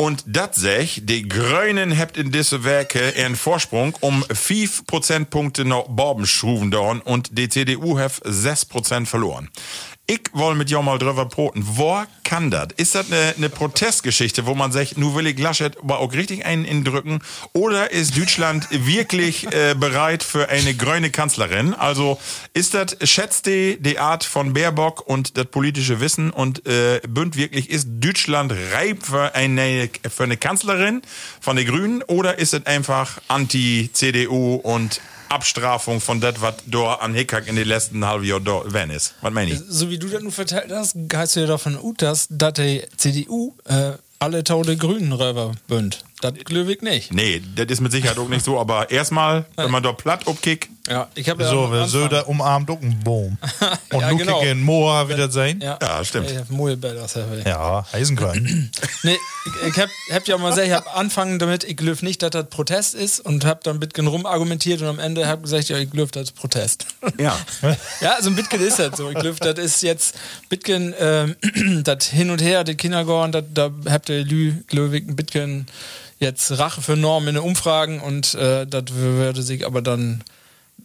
Und sech, die Grünen habt in diese Werke ihren Vorsprung um 5 Prozentpunkte noch Borben schruven dorn und die CDU hat 6 Prozent verloren. Ich woll mit dir mal drüber broten. Wo kann das? Ist das eine ne Protestgeschichte, wo man sagt, nu will ich Laschet aber auch richtig einen indrücken? Oder ist Deutschland wirklich äh, bereit für eine grüne Kanzlerin? Also ist das, schätzt die, die Art von Baerbock und das politische Wissen und äh, bünd wirklich, ist Deutschland reif für eine, für eine Kanzlerin von den Grünen? Oder ist es einfach anti-CDU und Abstrafung von das, was da an Hickhack in den letzten halben Jahren da wenn ist. Was meine ich? So wie du das nun verteilt hast, heißt du ja davon dass, die CDU äh, alle Taude Grünen Röver bünd. Das glaube ich nicht. Nee, das ist mit Sicherheit auch nicht so, aber erstmal, wenn man da platt abkickt, Ja, ich habe ja So, Anfang- Söder umarmt auch einen Baum. Und Ja, nu genau. kicken Moa wieder sein. Ja, Ja, stimmt. Moje Bälle, das. Ja, heißen können. Nee, ich, ich hab, hab ja mal gesagt, ich hab angefangen damit, ich glaube nicht, dass das Protest ist und hab dann ein bisschen rumargumentiert und am Ende hab gesagt, ja, ich glaube, das ist Protest. ja. Ja, also ein Bitcoin ist das so. Ich glaube, das ist jetzt Bitcoin, ähm, das hin und her, den Kindergarten, da habt ihr Lü, glaube ich, ein Bitcoin jetzt Rache für Normen in den Umfragen und äh, das würde sich aber dann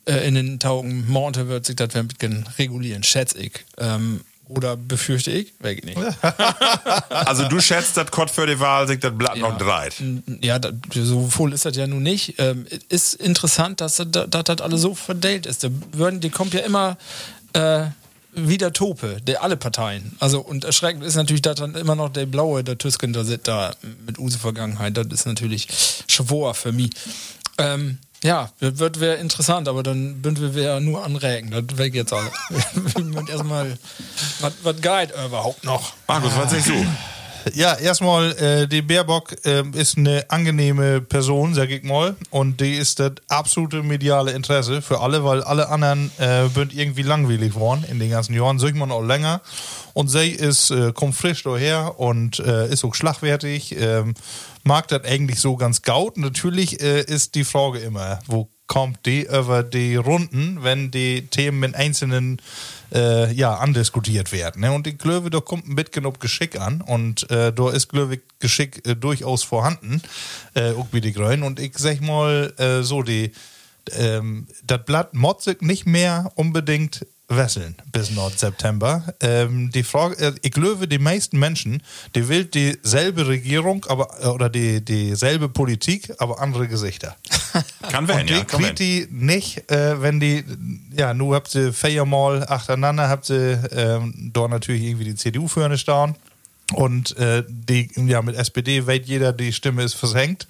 äh, in den Taugen Monate wird sich das ein bisschen regulieren, schätze ich. Ähm, oder befürchte ich, weiß ich nicht. Also du schätzt, das Kott für die Wahl sich das Blatt noch dreit. Ja, das, so voll ist das ja nun nicht. Ähm, ist interessant, dass das, dass alles so verteilt ist. Da würden, die kommt ja immer äh, wieder Tope, der alle Parteien. Also und erschreckend ist natürlich, dass dann immer noch der blaue, der Tüsken da sitzt da mit Use Vergangenheit. Das ist natürlich schwor für mich. Ähm, ja, wird wäre interessant, aber dann bünden wir ja nur anregen. Das weg jetzt alle. wir müssen erstmal, was, was geht überhaupt noch? Markus, was sagst du? Ja, erstmal, äh, die Baerbock ähm, ist eine angenehme Person, sag ich mal. Und die ist das absolute mediale Interesse für alle, weil alle anderen äh, irgendwie langweilig geworden in den ganzen Jahren. Sieht man auch länger. Und sie ist, äh, kommt frisch daher und äh, ist auch schlagwertig. Ähm, mag das eigentlich so ganz gaut. Natürlich äh, ist die Frage immer, wo kommt die über die Runden, wenn die Themen mit einzelnen äh, ja, andiskutiert werden. Ne? Und ich glaube, da kommt ein bisschen ob Geschick an und äh, da ist, ich, Geschick äh, durchaus vorhanden, äh, auch wie die Grünen. Und ich sag mal äh, so, die, ähm, das Blatt motzig nicht mehr unbedingt wesseln bis Nord September. Ähm, die Frage, äh, ich glaube, die meisten Menschen, die will dieselbe Regierung, aber äh, oder die dieselbe Politik, aber andere Gesichter. Kann werden, Und die ja, kann kriegt die nicht, äh, wenn die, ja, nur habt ihr viermal achteinander, habt ihr ähm, da natürlich irgendwie die CDU für eine stehen. Und äh, die, ja, mit SPD weiß jeder, die Stimme ist versenkt.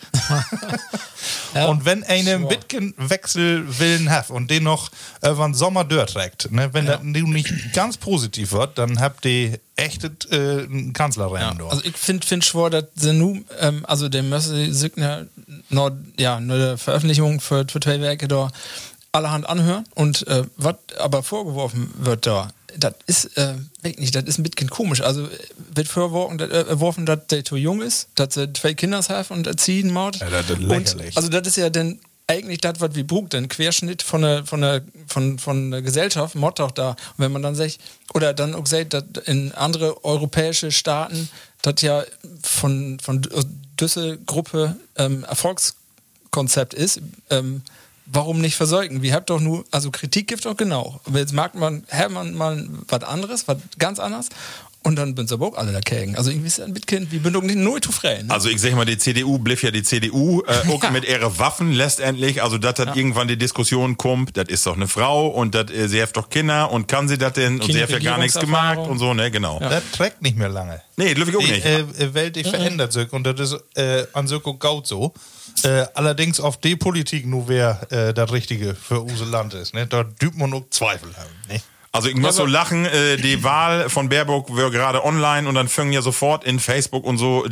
Und wenn eine Sure. Bitcoin-Wechselwillen hat und den noch über den Sommer durchträgt, ne, wenn das nun nicht ganz positiv wird, dann habt ihr echt äh, Kanzlerrennen dort. Also ich finde find schwor, dass sie nu, ähm, also der müssen sich ja noch, ja, der Veröffentlichung für, für zwei Werke da allerhand anhören und äh, was aber vorgeworfen wird da, das ist äh, wirklich nicht, das ist ein bisschen komisch. Also äh, wird vorgeworfen, dass, äh, dass der zu jung ist, dass sie zwei Kinder haben und erziehen Mord. Ja, das ist lächerlich. also das ist ja dann eigentlich das, was wir brauchen, ein Querschnitt von der, von der, von, von der Gesellschaft, Mord auch da. Und wenn man dann sagt, oder dann auch sagt, dass in andere europäische Staaten, das ja von, von diese Gruppe ähm, Erfolgskonzept ist, ähm, warum nicht versäugen? Wir habt doch nur, also Kritik gibt doch genau. Jetzt mag man, hat man mal was anderes, was ganz anderes. Und dann bin sie aber auch alle dagegen. Also irgendwie ist ein Bitkind, wir sind doch nicht nur zu frei. Ne? Also ich sag mal, die CDU blieb ja die CDU, äh, auch Ja. mit ihren Waffen letztendlich, also dass das irgendwann die Diskussion kommt, das ist doch eine Frau und das, äh, sie hat doch Kinder und kann sie das denn und sie hat ja gar nichts gemacht und so, ne, genau. Das trägt nicht mehr lange. Nee, glaube ich auch Die nicht. äh, äh, Welt die verändert sich und das ist äh, an Söko Gaut so. Äh, allerdings auf die Politik nur wer äh, das Richtige für unser Land ist. Ne? Da dübt man auch Zweifel haben. Ne? Also ich muss so aber- lachen, äh, die Wahl von Baerbock wäre gerade online und dann fangen ja sofort in Facebook und so,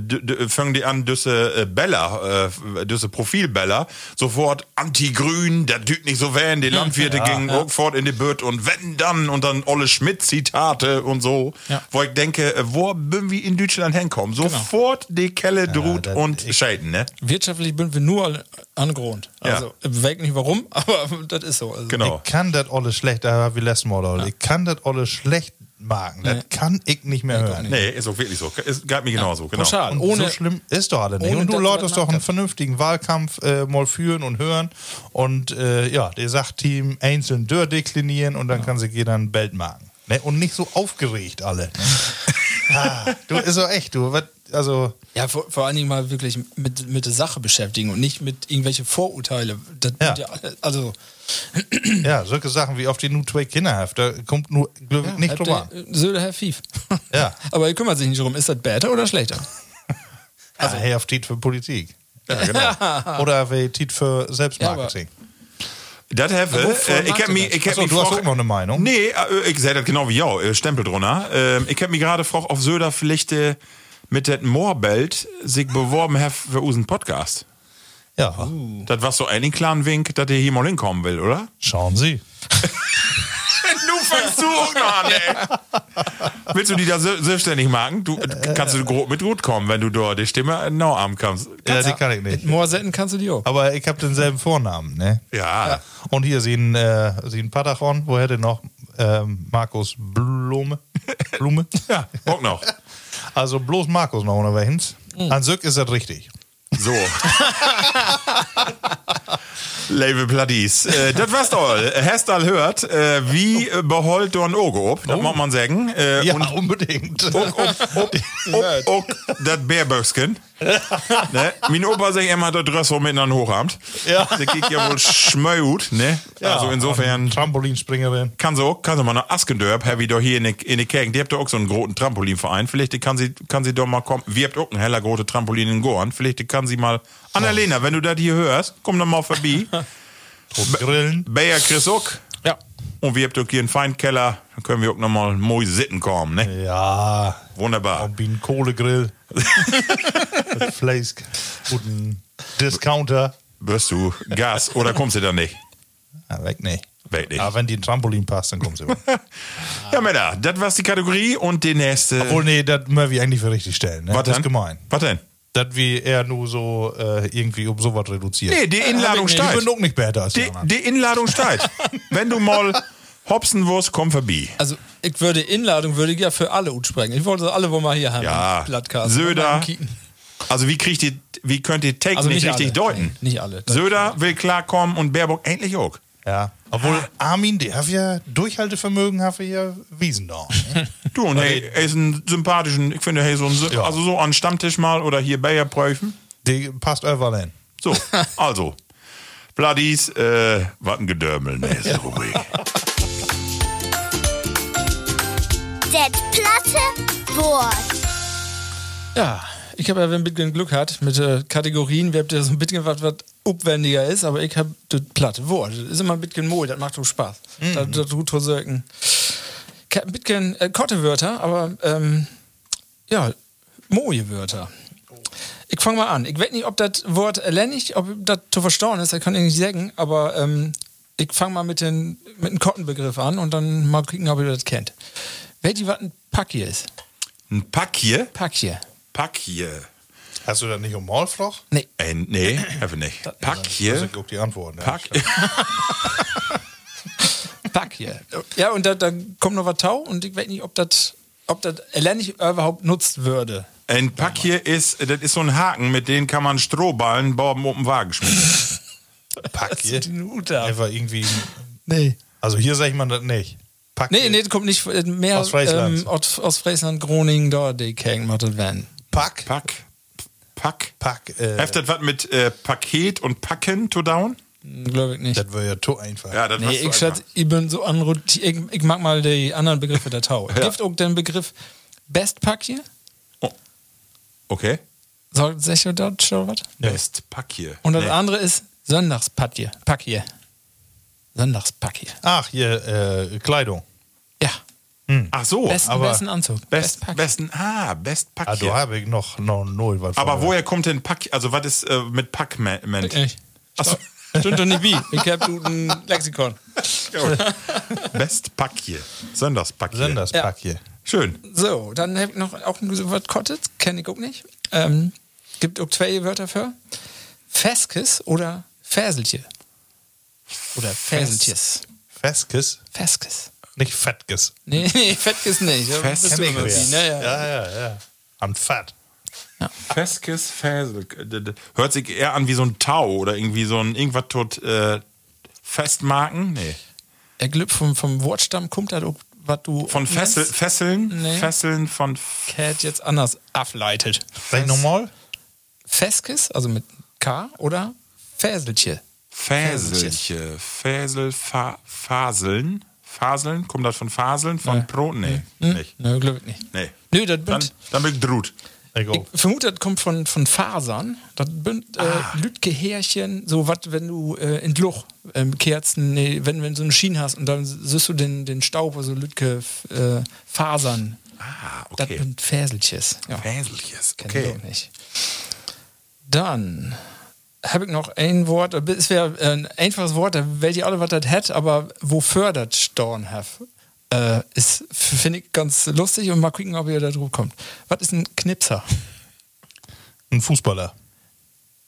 fangen die an, düsse äh, Bella, äh, düsse Profilbella, sofort anti-grün, der düt nicht so werden, die Landwirte gingen auch fort in die Bütt und wenn dann und dann Olle Schmidt-Zitate und so, Ja. wo ich denke, äh, wo bin wir in Deutschland hinkommen? Sofort die Kelle droht das- und scheiden, ne? Wirtschaftlich sind wir nur an Grund. Ja. Also, ich weiß nicht warum, aber das ist so. Also, Genau. Ich kann das alles schlecht, da wie letztes Mal. Ja. Ich kann das alles schlecht Beltmagen. Das kann ich nicht mehr hören. Nee, ist auch wirklich so. Es gab mir genauso, genau. Pauschal. Und Ohne, so schlimm ist doch alle nicht. Und du läutest was doch einen vernünftigen Wahlkampf äh, mal führen und hören. Und äh, ja, der Sachteam einzeln durchdeklinieren und dann kann sich jeder einen Beltmagen. Ne? Und nicht so aufgeregt alle. Ah, du, ist doch echt, du. Was, also, ja, vor, vor allen Dingen mal wirklich mit, mit der Sache beschäftigen und nicht mit irgendwelche Vorurteile. Das Ja. ja also ja, solche Sachen wie auf die nur zwei Kinder habt, da kommt nur ich, nicht drüber ihr, an. äh, Söder Herr Fief. Ja. Aber ihr kümmert sich nicht darum, ist das besser oder schlechter? Also, hey, auf Tiet für Politik. Ja, genau. Oder wie Tiet für Selbstmarketing. Das wovor äh, Ich hab mich, ich hab Achso, mich du hast auch noch eine Meinung? Nee, äh, ich sehe das genau wie ja, äh, Stempel drunter. Ähm, ich hab mich gerade gefragt, auf Söder vielleicht äh, mit dem Moorbelt sich beworben hat für unseren Podcast. Ja, Das war so ein kleiner Wink, dass er hier mal hinkommen will, oder? schauen Sie. Du fängst zu an, ey. Willst du die da se- selbstständig machen? Du kannst du grob mit gut kommen, wenn du dort die Stimme genau am kannst. Ja, die kann ich nicht. Moorsetten kannst du die auch. Aber ich habe denselben Vornamen, ne? Ja. Und hier sie ein, äh, sie ein Patachon, woher denn noch? Ähm, Markus Blume. Blume? Ja, auch noch. Also bloß Markus noch unterwegs. An Sück ist das richtig. So. Label Platties. Äh, das war's doch. Hast all hört, äh, wie beholt du ein Auge ob, das muss man sagen. Äh, Ja, und unbedingt. ob, ob, ob, ob, ob das Bärböcksken. ne? Mein Opa sagt immer, das Dress so miteinander hochamt. Ja. Der geht ja wohl schmöut, ne? also insofern Trampolinspringerin. kann sie auch, kann sie mal nach Askendörp, Heavy doch hier in die, in die Gegend. Die habt doch auch so einen großen Trampolinverein. Vielleicht kann sie, kann sie doch mal kommen. Wir habt auch einen heller große Trampolin in Gorn. Vielleicht kann sie mal, Annalena, wenn du das hier hörst, komm doch mal vorbei. Grillen. Bayer Chris auch. Und wir habt auch hier einen Feinkeller. Dann können wir auch noch mal mooi sitten kommen, ne? Ja. Wunderbar. Und wie ein Kohlegrill. Fleisch. Und ein Discounter. Wirst du Gas oder kommst du da nicht? Ja, weg nicht. Weg nicht. Aber wenn die ein Trampolin passt, dann sie weg. Ja, Männer, das war's die Kategorie und die nächste. Obwohl, nee, das müssen wir eigentlich für richtig stellen. Ne? was Das denn? ist gemein. Was denn? dass wir eher nur so äh, irgendwie um sowas reduzieren. Nee, die Inladung Ich bin steigt. auch nicht besser als die die Inladung steigt. Wenn du mal hopsen wirst, komm vorbei. Also, ich würde Inladung würde ich ja für alle utsprechen. Ich wollte alle, wo wir hier haben. Ja, Plattcast. Söder. Mal. Also wie kriegt ihr, wie könnt ihr Take Also nicht, nicht richtig alle. deuten? Nee, nicht alle. Söder will klarkommen und Baerbock endlich auch. Ja. Obwohl Armin, der hat ja Durchhaltevermögen, hat er ja Wiesen da. ne? Du, und hey, er ist ein sympathischen, ich finde, hey, so ein, Ja. also so an Stammtisch mal oder hier Bayer prüfen. Die passt überall hin. So, also. Bloodies, äh, was ein Gedörmel, ne, ist Rubrik. Det platte Wort. Ja, ich habe ja ein bisschen Glück gehabt mit äh, Kategorien. Wir habt ja so ein bisschen was, was aufwendiger ist, aber ich habe das platte Wort. Das ist immer ein bisschen mooi, das macht auch Spaß. Das, das tut so söken. Ein bisschen äh, korte Wörter, aber ähm, ja, moje Wörter. Ich fange mal an. Ich weiß nicht, ob das Wort erländig, ob das zu verstauen ist, das kann ich nicht sagen, aber ähm, ich fange mal mit, den, mit dem Kottenbegriff an und dann mal gucken, ob ihr das kennt. Wisst ihr, was ein Pack hier ist? Ein Pack hier? Pack hier. Pack hier. Hast du das nicht um Maulfroch? Nee. Äh, nee, einfach nicht. Pack Das hier. ist auch die Antwort. Ne? Pack. Pack hier. Ja, und da, da kommt noch was Tau und ich weiß nicht, ob das ob das erlernlich überhaupt nutzt würde. Ein Pack hier ist, das ist so ein Haken, mit dem kann man Strohballen Borben den Wagen schmieden. Pack hier. Die Minute ab. Einfach irgendwie. Nee. Also hier sagt man das nicht. Pack Nee, hier. nee, das kommt nicht äh, mehr Aus Friesland. ähm, aus, aus Friesland, Groningen, da, die macht das werden. Pack. Pack. Pack. Pack. Äh, Heft das was mit äh, Paket und Packen to down? Glaube ich nicht. das wäre ja to einfach. Ja, das nee, ich, schätze, ich bin so anrotiert. Ich, ich mag mal die anderen Begriffe der Tau. Ja. Gibt auch den Begriff Bestpack hier? Okay. Sagt sich das schon was? Best Pack hier. Und das Nee. andere ist Sonntagspack hier. Pack hier. Sonntagspack hier. Ach, hier, äh, Kleidung. Ja. Ach so. Besten, aber besten Anzug. Best, Bestpack. besten, ah, Best Pack Ah, hier. da habe ich noch, noch null. Was Aber vorher. woher kommt denn Pack? Also was ist äh, mit Pack meint? Ich. Achso. Stimmt doch nicht wie. Ich hab du ein Lexikon. Best Pack hier. Sonntagspack hier. Senderspack hier. Schön. So, dann habe ich noch auch ein Wort Kottet, kenne ich auch nicht. Ähm, gibt auch zwei Wörter für. Feskes oder Fäseltje. Oder Fäseltjes. Feskes. Feskes. Nicht Fettges. Nee, nee, Fettkiss nicht. Die, ne, ja. Ja, ja, ja. An Fett. Feskes Fäsel. Hört sich eher an wie so ein Tau oder irgendwie so ein irgendwas tot äh, festmarken. Nee. Er Glück vom, vom Wortstamm kommt da, was du Von Fessel, Fesseln? Nee. Fesseln von Cat jetzt anders ableitet. Sag nochmal. Feskis, also mit K oder Fäselche. Fäselche. Fäsel, fa Faseln. Faseln? Kommt das von Faseln? Von Nee. Brot? Nee, Hm? nicht. Ne, Glück nicht. Nee. Nö, das Dann, bünd, dann bin ich drut. Ich vermute, das kommt von, von Fasern. Das bünd äh, Ah. Lütke Härchen, so was, wenn du äh, in Luch ähm, Kerzen, nee, wenn, wenn du so eine Schiene hast und dann siehst du den, den Staub, also Lütke äh, Fasern. Ah, Das okay. sind Fäselches. Ja. Fäselches. Kenn ich Okay. auch nicht. Dann habe ich noch ein Wort, es wäre ein einfaches Wort, da weiß ich alle, was das hat, aber wofür das Storn äh, ist, finde ich ganz lustig und mal gucken, ob ihr da drauf kommt. Was ist ein Knipser? Ein Fußballer.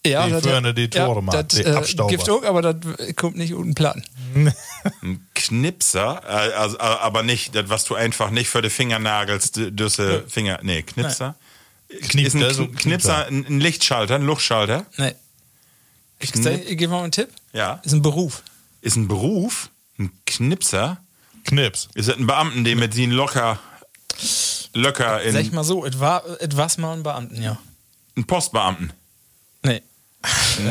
Ja, Die das- vorne die Tore macht, das, die äh, Abstauber. Gibt auch, aber das kommt nicht unten Platten. Ein Knipser, äh, also, äh, aber nicht, das, was du einfach nicht für die Finger nagelst, düsse Finger. Nee, Knipser. Kniep, ist ein Kn Knipser ein, Lichtschalter, ein Luchtschalter? Nee. Ich, ich gebe mal einen Tipp. Ja. Ist ein Beruf. Ist ein Beruf? Ein Knipser? Knips. Ist das ein Beamten, der mit sie locker, locker Sag ich in mal so, etwa, etwas mal ein Beamten, ja. einen Postbeamten? Nee.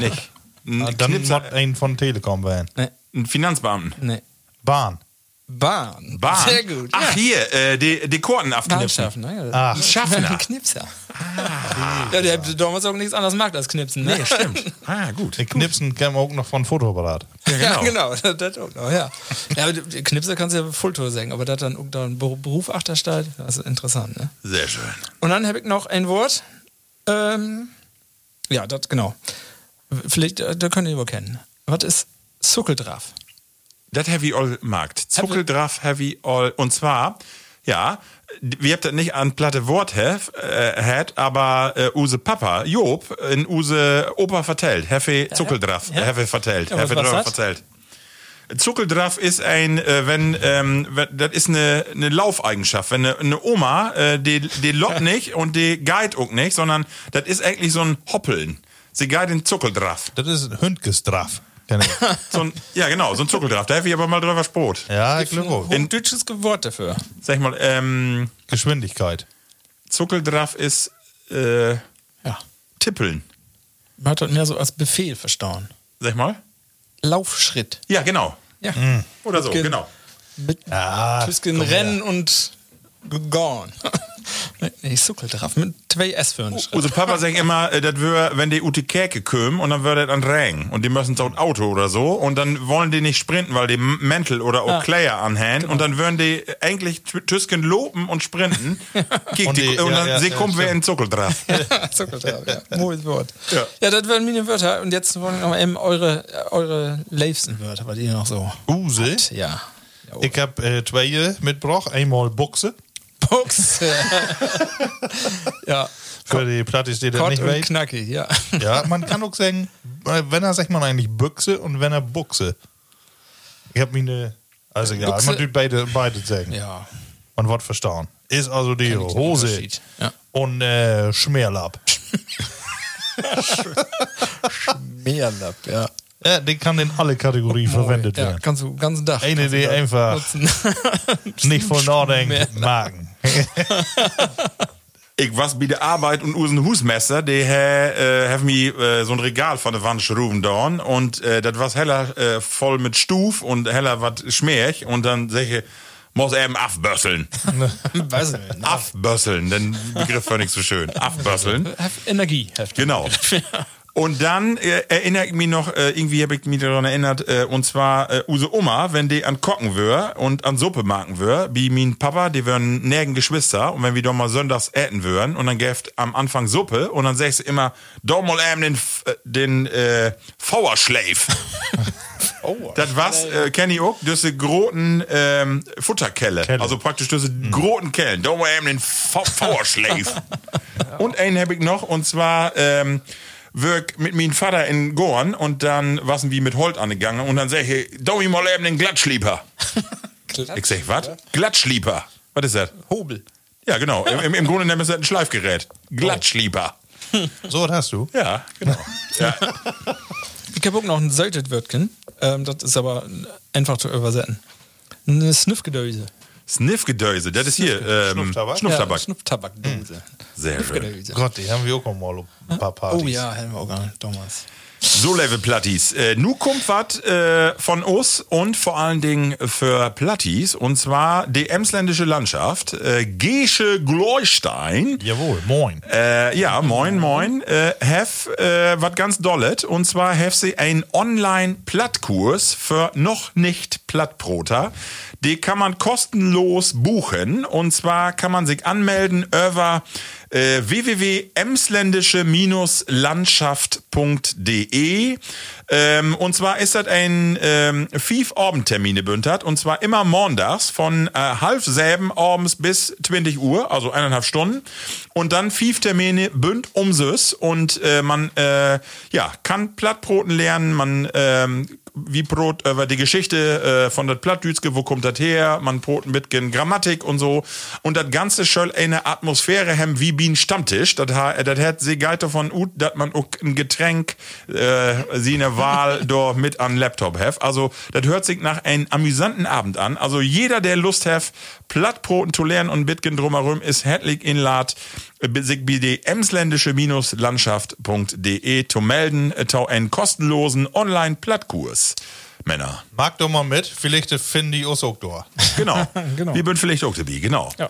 Nicht. Ein Ah, Dann Knipser, muss ein von Telekom werden. Nee. ein Finanzbeamten. Nee. Bahn. Bahn. Bahn. Sehr gut. Ach, ja. hier, äh, die, die Korten abknipsen. Bahnschaffen, ne? Ah. Schaffner. Knipser. Ja, der hat damals auch nichts anderes gemacht als Knipsen. Ne? Nee, stimmt. Ah, gut. Den Knipsen kennen wir auch noch von Fotoapparat. Ja, genau. Das, das auch noch, ja. ja, aber die Knipser kannst du ja Fulltour sagen, aber das dann auch da ein Beru- Beruf achterstellt, das ist interessant. Ne? Sehr schön. Und dann habe ich noch ein Wort. Ähm, ja, das genau. Vielleicht, äh, da könnt ihr über kennen. Was ist Zuckeldraff? Das Heavy All Markt. Zuckeldraff Heavy All. Und zwar, ja, wir habt das nicht an platte Wort hef, äh, hat, aber äh, use Papa, Job, in use Opa vertellt. Hefe Zuckeldraff, Ja. Hefe vertellt. Ja, Hefe Draff vertellt. Zuckeldraff ist ein, äh, wenn, ähm, das ist eine, eine Laufeigenschaft. Wenn eine, eine Oma, äh, die, die lockt nicht und die guide auch nicht, sondern das ist eigentlich so ein Hoppeln. Sie guide den Zuckeldraff. Das ist ein Hündgestraff. Kenn ich. So ein, ja, genau, so ein Zuckeldraff. Da habe ich aber mal drüber Sprot. ja, ich glaube auch. Ein deutsches Wort dafür. Sag ich mal, ähm, Geschwindigkeit. Zuckeldraff ist äh, Ja. Tippeln. Man hat das mehr so als Befehl verstauen. Sag ich mal. Laufschritt. Ja, genau. Ja. Oder so, Ge- genau. Mit Ah, Tüsken. Rennen und gone. nee, Zuckeldraff. Mit zwei S für einen Schritt. Unser Papa sagt immer, äh, das wär, wenn die Ute Käke kommen und dann würde das an Regen und die müssen so ein Auto oder so und dann wollen die nicht sprinten, weil die M- Mäntel oder auch Ah. Kleider anhängen und dann würden die eigentlich Tü- Tüsken lopen und sprinten. Und die, die- und dann ja, sie ja, kommen wir stimmt. in Zuckeldraff. Zuckeldraff, ja. Mooies Wort. Ja. Ja. das wären meine Wörter. Und jetzt wollen wir noch eben eure, eure liebsten Wörter, was ihr noch so. Use. Ja. Ich habe äh, twee mitgebracht. Einmal Buchse. Box. ja. Für die die das Kort nicht und weten. knackig, ja. Ja, man kann auch sagen, äh, wenn er sagt man eigentlich Büchse und wenn er Buchse. Ich habe mir eine. Also egal, Buchse- man tut beide, beide sagen. Ja. Man wird verstanden. Ist also die Hose. Ja. und äh, Schmerlapp. Meerlapp, ja. Ja, die kann in alle Kategorien verwendet Ja, werden. kannst du den ganzen Tag. Eine, die einfach nutzen. nicht nachdenkt, Schmerlapp. magen. Ich was bei der Arbeit und usen Husmesser, die äh, haben mir äh, so ein Regal von der Wand schruben dorn und äh, das was heller äh, voll mit Stuf und heller wat Schmerch und dann sag ich, muss eben abbösseln. Weiß ich nicht. Abbösseln, den Begriff war nicht so schön. Abbösseln. Hef Energie. Genau. Und dann äh, erinnere ich mich noch, äh, irgendwie habe ich mich daran erinnert, äh, und zwar äh, Use Oma, wenn die an Kocken wör und an Suppe machen wör, wie mein Papa, die wären nirgen Geschwister, und wenn wir doch mal sonntags äten würden, und dann gäft am Anfang Suppe, und dann sagst du immer, doch mal eben den, F- äh, den äh, Fauerschleif. Oh, Das was, äh, kenn ich auch, diese großen ähm, Futterkelle. Kelle. Also praktisch diese großen Kellen. Da mal eben den Fa- Fauerschleif. Und einen habe ich noch, und zwar, ähm, wirk mit meinem Vater in Gorn und dann waren wir mit Holt angegangen und dann sag ich, da ich mal eben den Glattschlieper. Ich sag, was? Glattschlieper. Was ist das? Hobel. Ja, genau. Im, im, im Grunde nennen wir es ein Schleifgerät. Glattschlieper. So, was hast du? Ja, genau. Ja. Ich habe auch noch ein Salted-Wörtchen. Ähm, das ist aber einfach zu übersetzen. Eine Sniffgedöse. Sniffgedöse, das ist hier. Ähm, Schnupftabak? Schnupftabak. Ja, Schnupftabakdose. Sehr schön. Gott, die haben wir auch mal ein paar Partys. Oh ja, haben wir auch gar nicht damals. So, Level Platties. Äh, nu kommt was äh, von uns und vor allen Dingen für Platties. Und zwar die emsländische Landschaft. Äh, Gesche Gleustein. Jawohl, moin. Äh, ja, moin, moin. Äh, have äh, was ganz dollet. Und zwar have sie einen Online-Plattkurs für noch nicht Plattbroter. Die kann man kostenlos buchen. Und zwar kann man sich anmelden über äh, www.emsländische-landschaft.de ähm, und zwar ist das ein ähm, fünf Abendtermine bündert. Und zwar immer montags von äh, halb sieben abends bis 20 Uhr, also eineinhalb Stunden. Und dann fünf Termine bünd um süß. Und äh, man äh, ja kann Plattbroten lernen, man ähm, wie Brot über die Geschichte äh, von der Plattdütske, wo kommt das her, man Brot mit gen Grammatik und so und das ganze soll eine Atmosphäre haben wie ein Stammtisch, das ha- das hat sie geil davon ut, dass man auch ein Getränk äh, sie eine Wahl dort mit an Laptop have. Also das hört sich nach einem amüsanten Abend an. Also jeder, der Lust hat, Plattbroten zu lernen und Bitgen drumherum, ist herzlich inlad sich bei die emsländische-landschaft.de zu melden, zu einen kostenlosen Online-Plattkurs. Männer. Mag doch mal mit, vielleicht finde ich uns auch da. Genau. Genau. Wir sind vielleicht auch dabei, genau. Ja.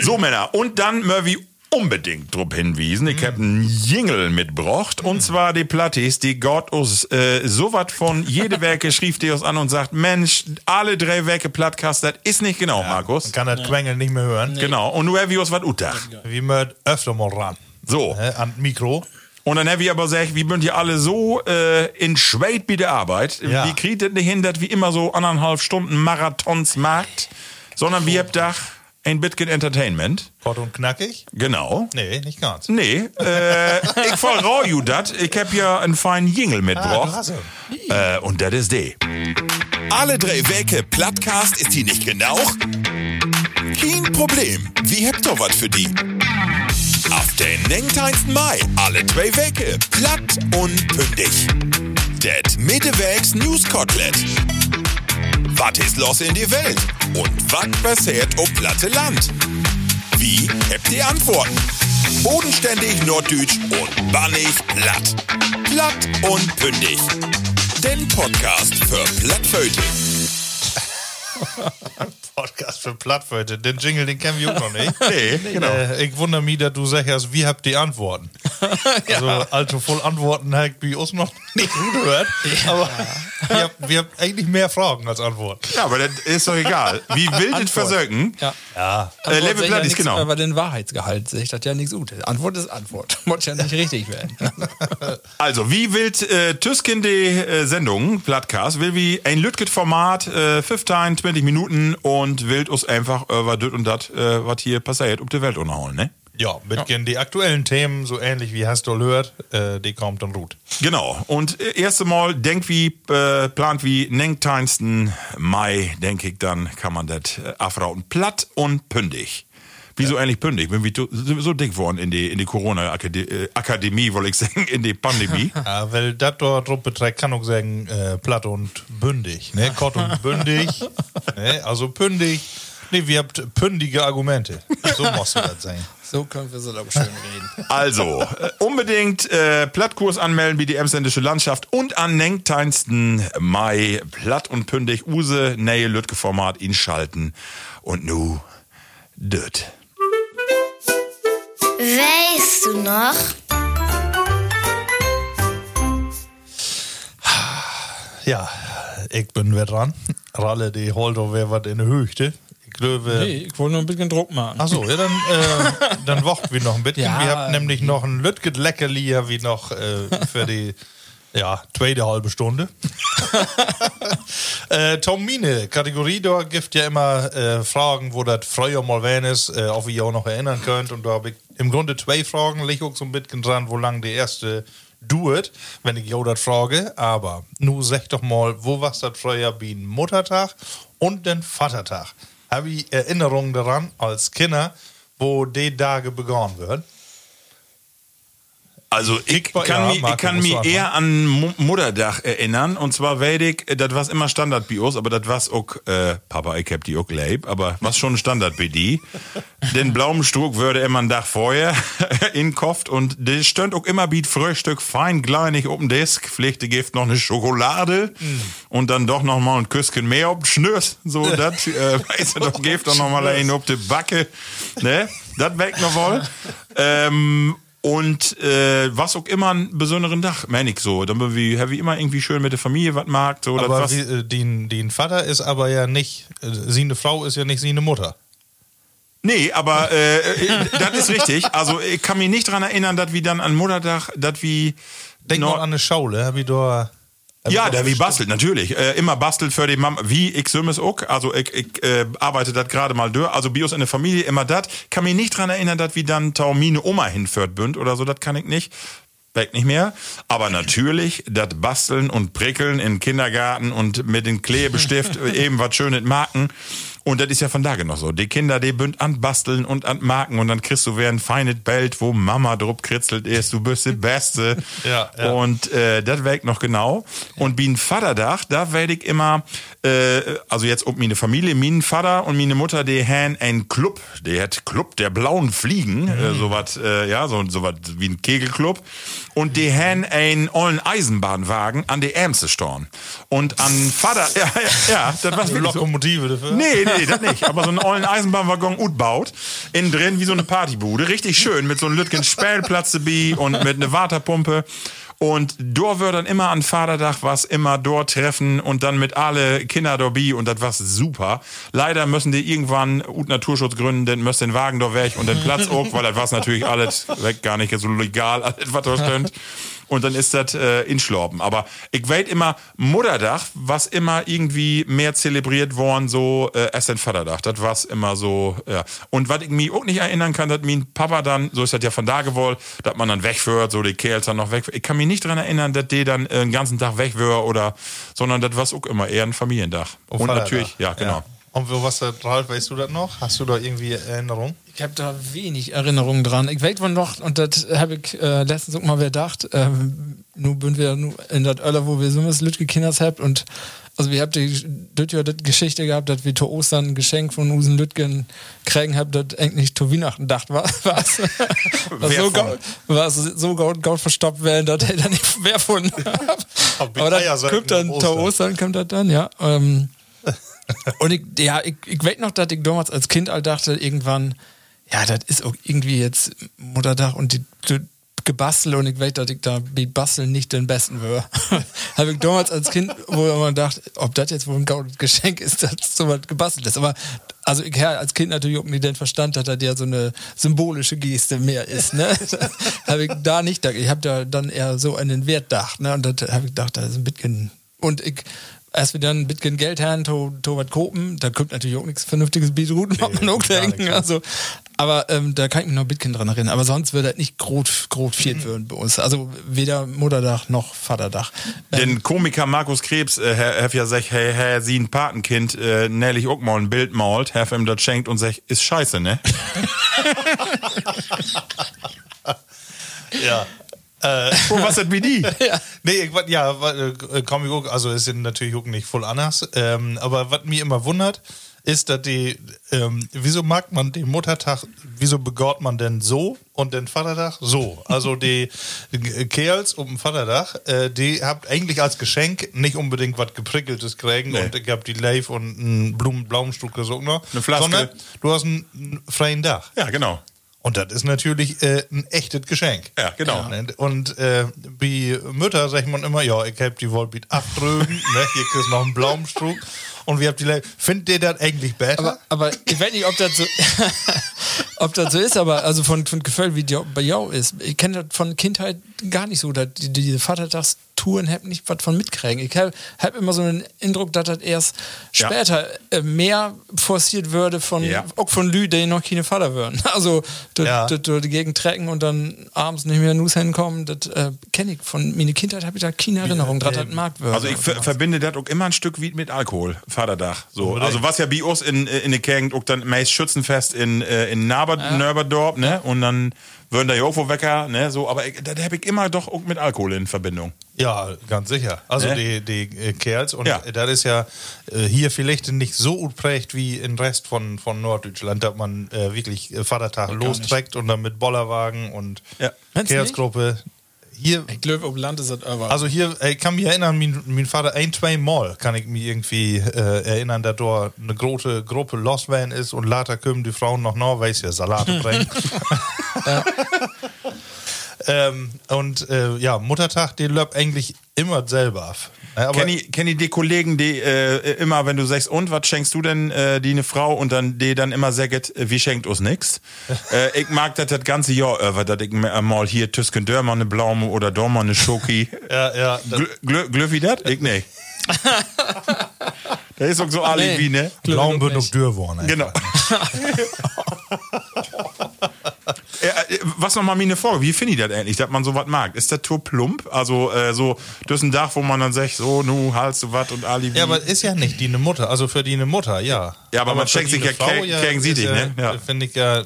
So, Männer. Und dann Murphy unbedingt drauf hinwiesen. Ich hab einen Jingle mitgebracht. Und zwar die Plattis, die Gott uns äh, so wat von jede Werke schrieb die uns an und sagt, Mensch, alle drei Werke Plattkast, das ist nicht genau, Markus. Man kann das Quengeln nicht mehr hören. Genau. Und nur wir uns was utach. Wir müssen öfter mal ran. So. Äh, an Mikro. Und dann haben wir aber gesagt, wir sind hier alle so äh, in Schweit bei der Arbeit. Ja. Wir kriegen das nicht hin, dass wir immer so anderthalb Stunden Marathons macht, sondern wir haben da ein bisschen Entertainment. Kort und knackig? Genau. Nee, nicht ganz. Nee, äh, ich verrau you dat. Ich hab ja einen feinen Jingle Ah, mitgebracht. ihn. äh, und das ist die. Alle drei Wecke Plattcast ist die nicht genau? Kein Problem, wir habt doch was für die. Auf den 19. Mai, alle zwei Wecke, platt und pündig. Det Mittewegs News Kotelett. Was ist los in die Welt? Und was passiert auf platte Land? Wie habt ihr Antworten? Bodenständig norddeutsch und bannig platt. Platt und pündig. Den Podcast für Plattföte. Podcast für Plattwörter. Den Jingle, den kennen wir auch noch nicht. Nee, genau. Äh, ich wundere mich, dass du sagst, wie habt ihr Antworten? Also, also voll Antworten habe ich uns noch nicht gut gehört. Aber wir haben, wir haben eigentlich mehr Fragen als Antworten. Ja, aber das ist doch egal. Wie wild es versöcken. Ja. Ja. Äh, Level Plattis, nichts, genau. Aber den Wahrheitsgehalt sehe ich das ja nichts gut. Antwort ist Antwort. Muss ja nicht richtig werden. Also, wie wild äh, Tüsken die äh, Sendung, Plattcast, will wie ein Lütget-Format, äh, 15, 20 Minuten und wild uns einfach über das und das, äh, was hier passiert, um die Welt unterhauen, ne? Ja, mit ja. die aktuellen Themen, so ähnlich wie hast du gehört, äh, die kommt dann gut. Genau. Und äh, erste Mal, denk wie, äh, plant wie 19. Mai, denke ich, dann kann man das äh, afrauten. Platt und pündig. Wieso eigentlich pündig? Bin wie so, dick worden in die, in die Corona-Akademie, wollte ich sagen, in die Pandemie. Ja, weil das dort beträgt, kann auch sagen, äh, platt und bündig. Ne? Kort und bündig. ne? Also pündig. Nee, wir habt pündige Argumente. So musst du das sein. So können wir so aber schön reden. Also, äh, unbedingt äh, Plattkurs anmelden wie die Emsländische Landschaft und am 19. Mai platt und pündig Use, Nähe, Lütke Format inschalten. Und nu, död. Weißt du noch? Ja, ich bin wieder dran. Ralle, die holt doch wer was in der Höchste. Ich glaube. Nee, ich wollte nur ein bisschen Druck machen. Ach so, ja, dann, äh, dann warten wir noch ein bisschen. Ja, wir haben nämlich noch ein Lütget Leckerli wie noch äh, für die ja, zweite halbe Stunde. äh, Tom Mine, Kategorie, da gibt ja immer äh, Fragen, wo das früher mal wenn ist, äh, auf wie ihr auch noch erinnern könnt. Und da habe ich im Grunde zwei Fragen, liegt auch so ein bisschen dran, wo lang die erste duet, wenn ich jo das frage. Aber nu sag doch mal, wo war's das früher wie ein Muttertag und den Vatertag? Habe ich Erinnerungen daran als Kinder, wo die Tage begonnen werden? Also ich Kickball- kann ja, mich, ich Marco, kann musst mich eher an Mu- Mutterdach erinnern. Und zwar ich, äh, das war immer Standard bei uns, aber das war auch, äh, Papa, ich hab die auch leib, aber was schon Standard bei die. Den blauen Struck würde immer ein Dach vorher in Kopf und der stönt auch immer biet Frühstück fein kleinig dem Desk, pflegte Gift noch eine Schokolade und dann doch noch mal ein Küsschen mehr den Schnürs. So, das, äh, weißt du, doch Gift doch noch mal ein auf die Backe, ne? Das weg noch wohl. Ähm, und äh, was auch immer einen besonderen Dach, meine ich so. Dann wie, wie immer irgendwie schön mit der Familie was mag. So, Aber was, wie, äh, den, den Vater ist aber ja nicht, äh, sie eine Frau ist ja nicht sie eine Mutter. nee, aber äh, äh, das ist richtig. Also ich kann mich nicht dran erinnern, dass wir dann an Mutterdach, dass wir Denk noch- mal an eine Schaule, hab ich da. Hab Ja, der wie bastelt, natürlich. Äh, immer bastelt für die Mama, wie ich sömmes auch. Also ich, ich äh, arbeite das gerade mal durch. Also Bios in der Familie immer das. Kann mich nicht dran erinnern, dass wir dann Taumine Oma hinführt bünd oder so, das kann ich nicht. Weg nicht mehr. Aber natürlich, das Basteln und Prickeln im Kindergarten und mit dem Klebestift eben was Schönes marken. Und das ist ja von da noch so. Die Kinder, die bünd an Basteln und an Marken und dann kriegst du ein feines Bild, wo Mama drup kritzelt ist, du bist die Beste. Ja, ja. Und äh, das weg noch genau. Und wie ein Vaterdach, da werde ich immer, äh, also jetzt ob meine Familie, mein Vater und meine Mutter, die haben einen Club, der hat Club der blauen Fliegen, äh, Mhm. sowas, äh, ja, so, so was wie ein Kegelclub. Und die haben einen ollen Eisenbahnwagen an die Ämste storn. Und an Vater, ja, ja, ja das so. Lokomotive dafür. Nee, nee, das nicht. Aber so einen ollen Eisenbahnwaggon gut baut. Innen drin wie so eine Partybude. Richtig schön. Mit so einem Lütgen Spählplatz dabei und mit einer Waterpumpe. Und dort wird dann immer an Vaterdach was immer dort treffen und dann mit alle Kinder dabei und das war super. Leider müssen die irgendwann ut Naturschutzgründen, den müssen den Wagen dort weg und den Platz auch, weil das war natürlich alles weg, gar nicht so legal, alles was da stimmt. Und dann ist das äh, in Schlorben. Aber ich weiß immer, Mutterdach, was immer irgendwie mehr zelebriert worden, so äh, als ein Vaterdach. Das war's immer so, ja. Und was ich mich auch nicht erinnern kann, dass mein Papa dann, so ist das ja von da gewollt, dass man dann wegführt, so die Kerls dann noch weg. Ich kann mich nicht dran erinnern, dass die dann äh, den ganzen Tag weg wäre oder, sondern das war's auch immer eher ein Familiendach. Auf Und Vatertag. natürlich, ja, genau. Und wo was da drauf, weißt du das noch? Hast du da irgendwie Erinnerung? Ich habe da wenig Erinnerungen dran. Ich weiß noch, und das habe ich äh, letztens auch mal gedacht, ähm, nun sind wir in das Öller, wo wir so was Lütke Kinders habt und also wir habt die das die Geschichte gehabt, dass wir zu Ostern ein Geschenk von Usen Lütgen kriegen habt, das eigentlich zu Weihnachten dacht war. Was, was so, von? gau- was so gaut, gaut verstoppt werden, dass er dann nicht wer von. Aber Aber sollten kommt dann zu Ostern. Ostern kommt das dann, ja. Ähm, und ich, ja, ich, ich weiß noch, dass ich damals als Kind all dachte, irgendwann, ja, das ist auch irgendwie jetzt Muttertag und die, die gebastelt und ich weiß, dass ich da mit Basteln nicht den Besten wäre. Habe ich damals als Kind, wo man dachte, ob das jetzt wohl ein gaudes Geschenk ist, dass so was gebastelt ist. Aber also ich habe als Kind natürlich auch nicht den Verstand, dass das ja so eine symbolische Geste mehr ist. Ne? habe ich da nicht gedacht. Ich habe da dann eher so den Wert gedacht. Ne? Und das habe ich gedacht, das ist ein bisschen... Und ich als wir dann ein bisschen Geld haben, to, to was kopen, da kommt natürlich auch nichts vernünftiges Beetroot, muss man auch denken. Also, aber ähm, da kann ich mich noch bisschen dran erinnern. Aber sonst wird das nicht groß, groß viel werden bei uns. Also weder Mutterdach noch Vaterdach. Ähm, Den Komiker Markus Krebs äh, Herr, Herr ja sagt, hey, hey, sie ein Patenkind, äh, nämlich auch mal ein Bild malt, Herr ihm das schenkt und sagt, ist scheiße, ne? Ja. Wo was das wie die? ja. Nee, ich, wa- ja, wa- äh, komm ich auch, also es sind natürlich auch nicht voll anders. Ähm, aber was mich immer wundert, ist, dass die, ähm, wieso mag man den Muttertag, wieso begaut man denn so und den Vatertag so? Also die äh, Kerls um den Vatertag, äh, die habt eigentlich als Geschenk nicht unbedingt was geprickeltes kriegen Nee. und ich hab die Leif und einen Blumen, Blaumenstuck gesucht noch. Eine Flaske. Sondern du hast einen, einen freien Dach. Ja, genau. Und das ist natürlich äh, ein echtes Geschenk. Ja, genau. Ja, ne? Und äh, wie Mütter sagt man immer, ja, ich hab die Wollbeat acht Rögen, ne? hier kriegst noch einen Blaumenstruck und wir habt die Le Findet ihr das eigentlich besser? Aber, aber ich weiß nicht, ob das so, ob das so ist, aber also von, von Gefühl, wie die bei jou ist. Ich kenne das von Kindheit gar nicht so, dass die, diese Touren hab nicht was von mitkriegen. Ich habe hab immer so einen Eindruck, dass das erst Ja. später äh, mehr forciert würde von, Ja. auch von Lü, die noch keine Vater würden. Also, Ja. die Gegend trecken und dann abends nicht mehr Nuss hinkommen, das äh, kenne ich. Von meiner Kindheit habe ich da keine Erinnerung dran, dass das. Also ich ver verbinde das auch immer ein Stück wie mit Alkohol, Vaterdach. So, also was ja bei uns in, in der Gegend auch dann meist Schützenfest in, äh, in Naber, Nörberdorp, ne? Und dann würden da ja auch wo wecker, ne? So, aber ich, das habe ich immer doch auch mit Alkohol in Verbindung. Ja, ganz sicher. Also Ne? die, die äh, Kerls und Ja. das ist ja äh, hier vielleicht nicht so utprägt wie im Rest von, von Norddeutschland, dass man äh, wirklich Vatertag losträgt und dann mit Bollerwagen und Ja. Kerlsgruppe. Hier, ich glaube, auf Land ist das aber. also hier, ich kann mich erinnern, mein, mein Vater ein, zwei Mal kann ich mich irgendwie äh, erinnern, dass dort eine große Gruppe loswählen ist und later kommen die Frauen nach Norwegen Salate bringen. Ähm, und äh, ja, Muttertag, den löbt eigentlich immer selber ab. Ja, aber Kenn ich, kenn ich die Kollegen, die äh, immer, wenn du sagst, und was schenkst du denn äh, die eine Frau und dann die dann immer sagt, äh, wie schenkt uns nix? äh, ich mag das das ganze Jahr über, dass ich mal hier Tüsken Dörmer eine Blaume oder Dormer eine Schoki. ja, ja, Glöff wie das? Ich nicht. Der ist auch so Ali Nee. wie, ne? Blauen Glück wird noch dürr worden. Genau. Äh, äh, was nochmal meine Frage, wie finde ich das eigentlich, dass man sowas mag? Ist das Tour plump? Also äh, so, das ist ein Dach, wo man dann sagt, so, nu, halst du was und Ali wie. Ja, aber ist ja nicht die eine Mutter. Also für die eine Mutter, ja. Ja, aber man für schenkt sich eine ja gegen sie ist dich, ne? Ja. Finde ich ja. Äh,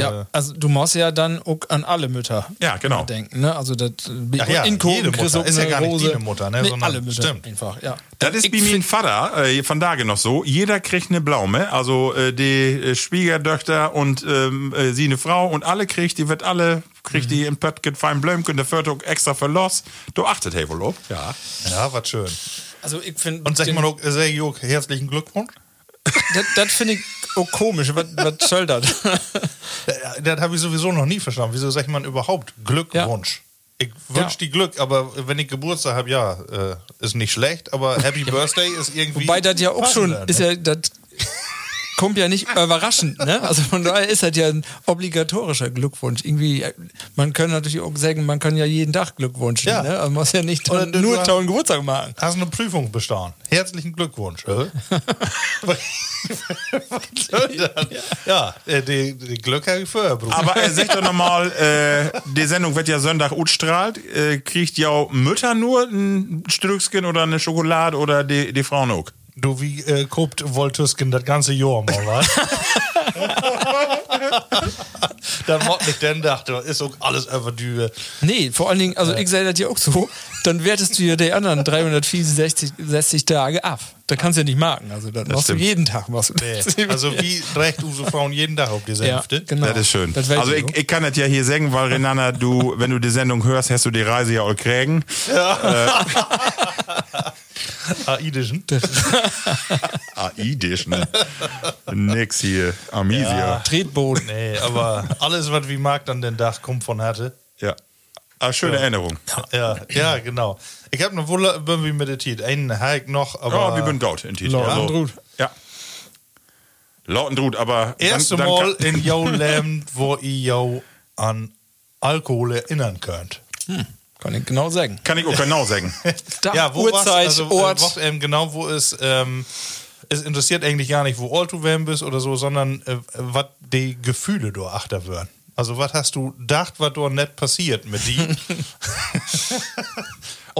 ja, also du musst ja dann auch an alle Mütter Ja, genau. denken. Ne? Also das Ja, ja, Inko jede Mutter. Ist ja eine gar nicht Rose. die Mutter, ne, Nee, sondern- alle Mütter stimmt. einfach, ja. Das ist meinem find- Vater äh, von Tage noch so. Jeder kriegt eine Blaume, also äh, die äh, Schwiegertöchter und ähm, äh, sie eine Frau und alle kriegt, die wird alle, kriegt die in Pöttgen fein Blömken, der auch extra verlost. Du achtet hey wohl ob. Ja. ja, was schön. Also ich finde Und sag mal noch, ich auch herzlichen Glückwunsch. das, das finde ich auch komisch. Was, was soll das? Äh, Das habe ich sowieso noch nie verstanden. Wieso sagt man überhaupt Glückwunsch? Ich wünsche Ja. die Glück, aber wenn ich Geburtstag habe, ja, äh, ist nicht schlecht, aber Happy Birthday ist irgendwie. Wobei das ja auch schon ist ne? ja das kommt ja nicht überraschend, ne? Also von daher ist das ja ein obligatorischer Glückwunsch. Irgendwie, äh, man kann natürlich auch sagen, man kann ja jeden Tag Glückwunsch, Ja. ne? Man muss ja nicht Oder nur hast- tollen Geburtstag machen. Hast eine Prüfung bestanden. Herzlichen Glückwunsch. Äh? Was soll das? ja, äh, die, die Glück habe ich vorher, Bruder. Aber äh, sag doch nochmal, äh, die Sendung wird ja Sonntag utstrahlt. Äh, kriegt ja Mütter nur ein Stückchen oder eine Schokolade oder die, die Frauen auch? Du, wie äh, guckt Woltusken das ganze Jahr mal, was? Dann mott nicht denn dachte, ist auch alles einfach Dübe. Nee, vor allen Dingen, also ich sehe das ja auch so, dann wertest du ja die anderen 364 60 Tage ab. Da kannst du ja nicht marken. Also dann machst stimmt. du jeden Tag was. Nee. Also wie recht unsere Frauen jeden Tag auf diese ja, Hälfte? genau. Das ist schön. Das also ich ich, ich kann das ja hier sagen, weil Renana, du, wenn du die Sendung hörst, hast du die Reise ja auch kriegen. Aidischen. Aidisch, ne? Nix hier. Amisia. Tretboden. Nee, aber alles, was wie mag dann den Dach, kommt von Hatte. Ja. Ah, schöne Erinnerung. Ja, ja, genau. Ich habe eine Wunder irgendwie meditiert. Einen Hike noch, aber. Ja, wie bin Gaut in Titel. Lautendrut. Ja. Lautendrut, aber. Erste dann, dann Mal in jou Leben, wo ihr an Alkohol erinnern könnt. Kann ich genau sagen. Kann ich auch genau sagen. Ja, wo? Uhrzeit, also, Ort. Äh, wo, ähm, genau, wo es, ähm, es interessiert eigentlich gar nicht, wo alt du werden bist oder so, sondern äh, was die Gefühle du achter würden. Also, was hast du gedacht, was dort nicht passiert mit dir?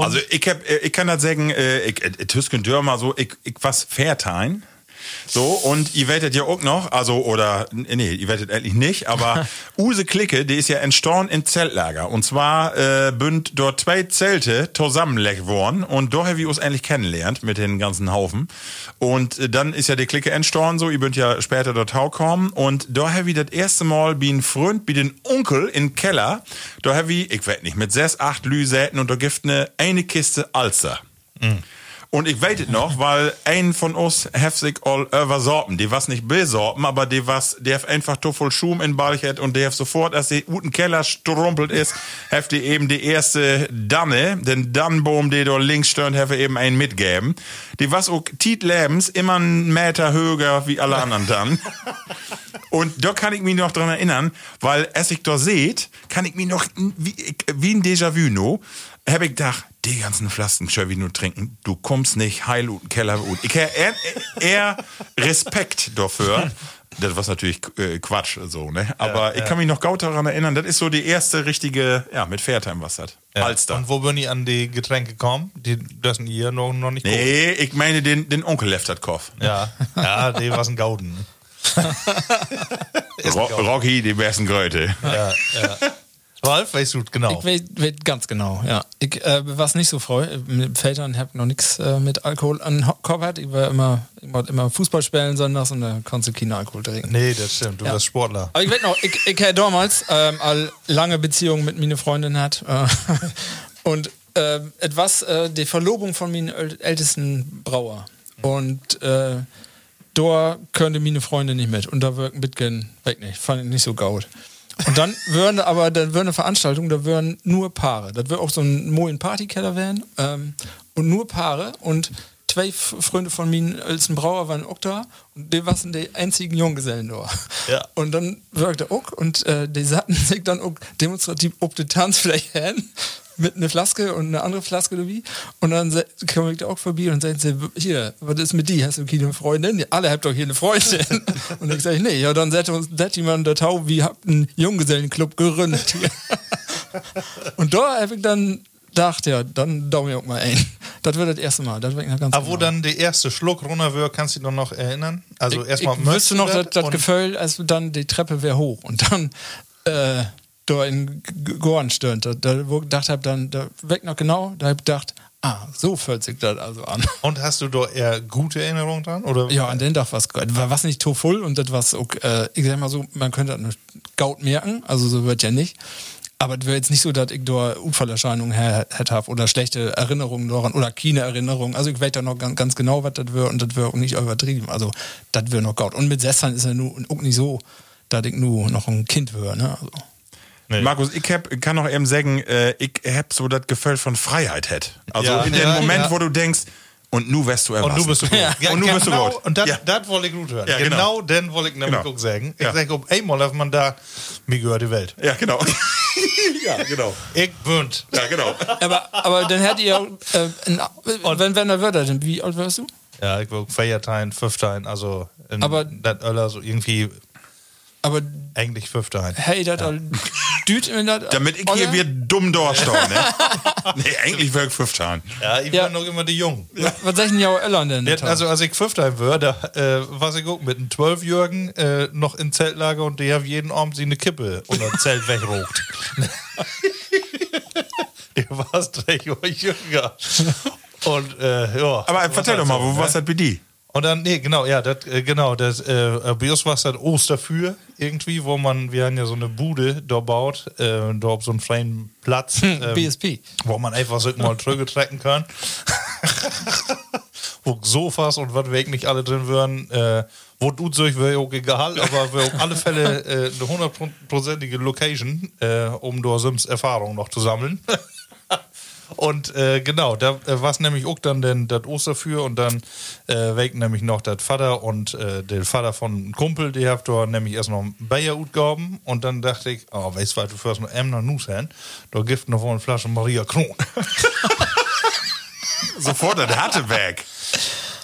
Also ich hab, äh, ich kann das sagen, äh, ich, äh, Tüsken Dörmer so, ich, ich was Fairtime. So, und ihr werdet ja auch noch, also, oder, nee, ihr werdet endlich nicht, aber Use Klicke, die ist ja entstorn in Zeltlager. Und zwar äh, bünd dort zwei Zelte zusammenlegt worden und da haben wir uns endlich kennenlernt mit den ganzen Haufen. Und äh, dann ist ja die Clique entstorn so, ihr bünd ja später dort kommen und da haben wir das erste Mal wie ein Freund, wie den Onkel in den Keller, da haben wir, ich weiß nicht, mit sechs, acht Lüsäten und da gibt ne eine Kiste Alster. Und ich weiß es noch, weil ein von uns hef sich all übersorten. Die was nicht besorten, aber die was, der hef einfach to voll Schum in Balchet und der hef sofort, als die guten Keller strumpelt ist, hef die eben die erste Danne, den Dannbaum, der da links stönt, hef er eben einen mitgeben. Die was auch Tiet Lebens immer einen Meter höher wie alle anderen dann. Und da kann ich mich noch dran erinnern, weil als ich da seht, kann ich mich noch wie, wie ein Déjà-vu no, hab ich gedacht, die ganzen Flaschen Chevy nur trinken, du kommst nicht heil und Keller und ich eher, eher Respekt dafür. Das war natürlich äh, Quatsch, so, ne? Aber ich kann mich noch gut daran erinnern, das ist so die erste richtige, ja, mit Fairtime was das. Ja. Alster. Und wo bin ich an die Getränke gekommen? Die lassen ihr noch, noch nicht Nee, ich meine den, den Onkel Left Kopf. Ja, ja, die was ein Gauden. Ro Rocky, die besten Gröte. Ja, ja. Ralf, weißt du genau. Ich weiß, weiß ganz genau, ja. Ich äh, was nicht so freu. Mit Vätern habe noch nichts äh, mit Alkohol an Kopf hat. Ich war immer, ich wollte immer Fußball spielen sonntags und da konntest du keinen Alkohol trinken. Nee, das stimmt. Du Ja. bist Sportler. Aber ich weiß noch, ich, ich hätte damals ähm, all lange Beziehungen mit meiner Freundin hat äh, und äh, etwas äh, die Verlobung von meinem äl- ältesten Brauer und äh, da könnte meine Freundin nicht mit und da wirken Bitcoin weg nicht, fand ich nicht so gaut. Und dann würden aber, dann würden eine Veranstaltung, da würden nur Paare. Das wird auch so ein Moin Partykeller werden ähm, und nur Paare und zwei Freunde von mir als ein Brauer waren auch da und die waren die einzigen Junggesellen da. Ja. Und dann wirkte auch und äh, die satten sich dann auch demonstrativ auf die Tanzfläche hin mit einer Flaske und eine andere Flaske oder wie. Und dann se- komme ich da auch vorbei und sagen sie, hier, was ist mit die? Hast du keine Freundin? Ja, alle habt doch hier eine Freundin. und ich sage, nee, ja, dann seid uns das jemand der Tau, wie habt einen Junggesellenclub gegründet hier. und da habe ich dann gedacht, ja, dann daumen wir auch mal ein. Das wird das erste Mal. Das wird ganz Aber wo genau. dann der erste Schluck runter wird, kannst du dich noch erinnern? Also ich, erstmal ich wüsste noch das, das Gefühl, als dann die Treppe wäre hoch und dann äh, da in Gorn stöhnt. Da, da wo ich gedacht habe, dann da weg noch genau, da habe ich gedacht, ah, so fühlt sich das also an. Und hast du da eher gute Erinnerungen dran? Oder? Ja, an den Tag war es war was nicht to voll und das war auch, äh, ich sag mal so, man könnte das nicht Gaut merken, also so wird ja nicht. Aber es wäre jetzt nicht so, dass ich da Unfallerscheinungen hätte oder schlechte Erinnerungen daran oder keine Erinnerungen. Also ich weiß da noch ganz, ganz genau, was das wäre und das wäre auch nicht übertrieben. Also das wäre noch Gaut. Und mit Sessern ist ja nur auch nicht so, dass ich nur noch ein Kind wäre. Ne? Also. Nee. Markus, ich hab, kann noch eben sagen, äh, ich hab so das Gefühl von Freiheit hätt. Also Ja, in dem ja, Moment, ja. wo du denkst, und nu wärst du Und erwachsen. du bist so gut. Ja. Und du bist so genau, gut. Und das Ja. das wollte ich gut hören. Ja, genau. genau. den wollte ich nämlich Genau. auch sagen. Ich Ja. sage, um einmal darf man da, mir gehört die Welt. Ja, genau. ja, genau. Ich bünd. Ja, genau. Aber, aber dann hättet ihr, äh, ein, wenn, wenn er würde, dann wie alt wärst du? Ja, ich will Feiertein, Fünftein, also in Aber- das Öller so irgendwie Aber eigentlich Fünftein. hey, das all düt in das Damit ich hier wieder dumm durchstauen, ne? nee, eigentlich wäre ich fünf Jahren. Ja, ich Ja. war noch immer die Jung. Was sag ich denn ja Öllern denn? Ja, also als ich Fünftein war, da äh, war ich auch mit einem Zwölfjährigen äh, noch im Zeltlager und der hat jeden Abend sie eine Kippe unter das Zelt wegrogt. der war drei Jahre jünger. Und äh, ja. Aber erzähl halt doch mal, so, wo ne? war's das bei dir? Und dann, nee, genau, ja, das, äh, genau, das, äh, bei uns war es das Osterfür irgendwie, wo man, wir haben ja so eine Bude da baut, äh, da auf so einem freien Platz. ähm, BSP. wo man einfach so mal Tröge trecken kann. wo Sofas und was weg nicht alle drin wären. Äh, wo du so, wäre auch egal, aber wäre auf alle Fälle äh, eine hundertprozentige Location, äh, um da Sims Erfahrung noch zu sammeln. Und äh, genau, da äh, war es nämlich auch dann denn das Osterfür und dann äh, weg nämlich noch das Vater und äh, der Vater von einem Kumpel, die habt da nämlich erst noch ein Bayer utgaben und dann dachte ich, oh, weißt du, was, du fährst mit Emner Nuss hin, da gibt noch wohl eine Flasche Maria Kron. Sofort das harte weg.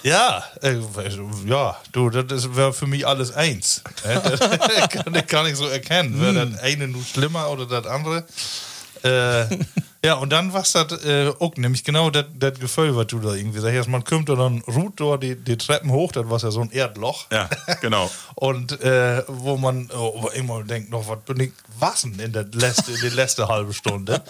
Ja, äh, ja, du, das wäre für mich alles eins. Das kann ich gar nicht so erkennen. Wäre das eine nur schlimmer oder das andere? Äh, ja, und dann war es das äh, auch, nämlich genau das Gefühl, was du da irgendwie sagst. Man kommt und dann ruht da die, die Treppen hoch, das war ja so ein Erdloch. Ja, genau. Und äh, wo man oh, immer denkt, noch was bin ich wassen in der letzte, in die letzte halbe Stunde.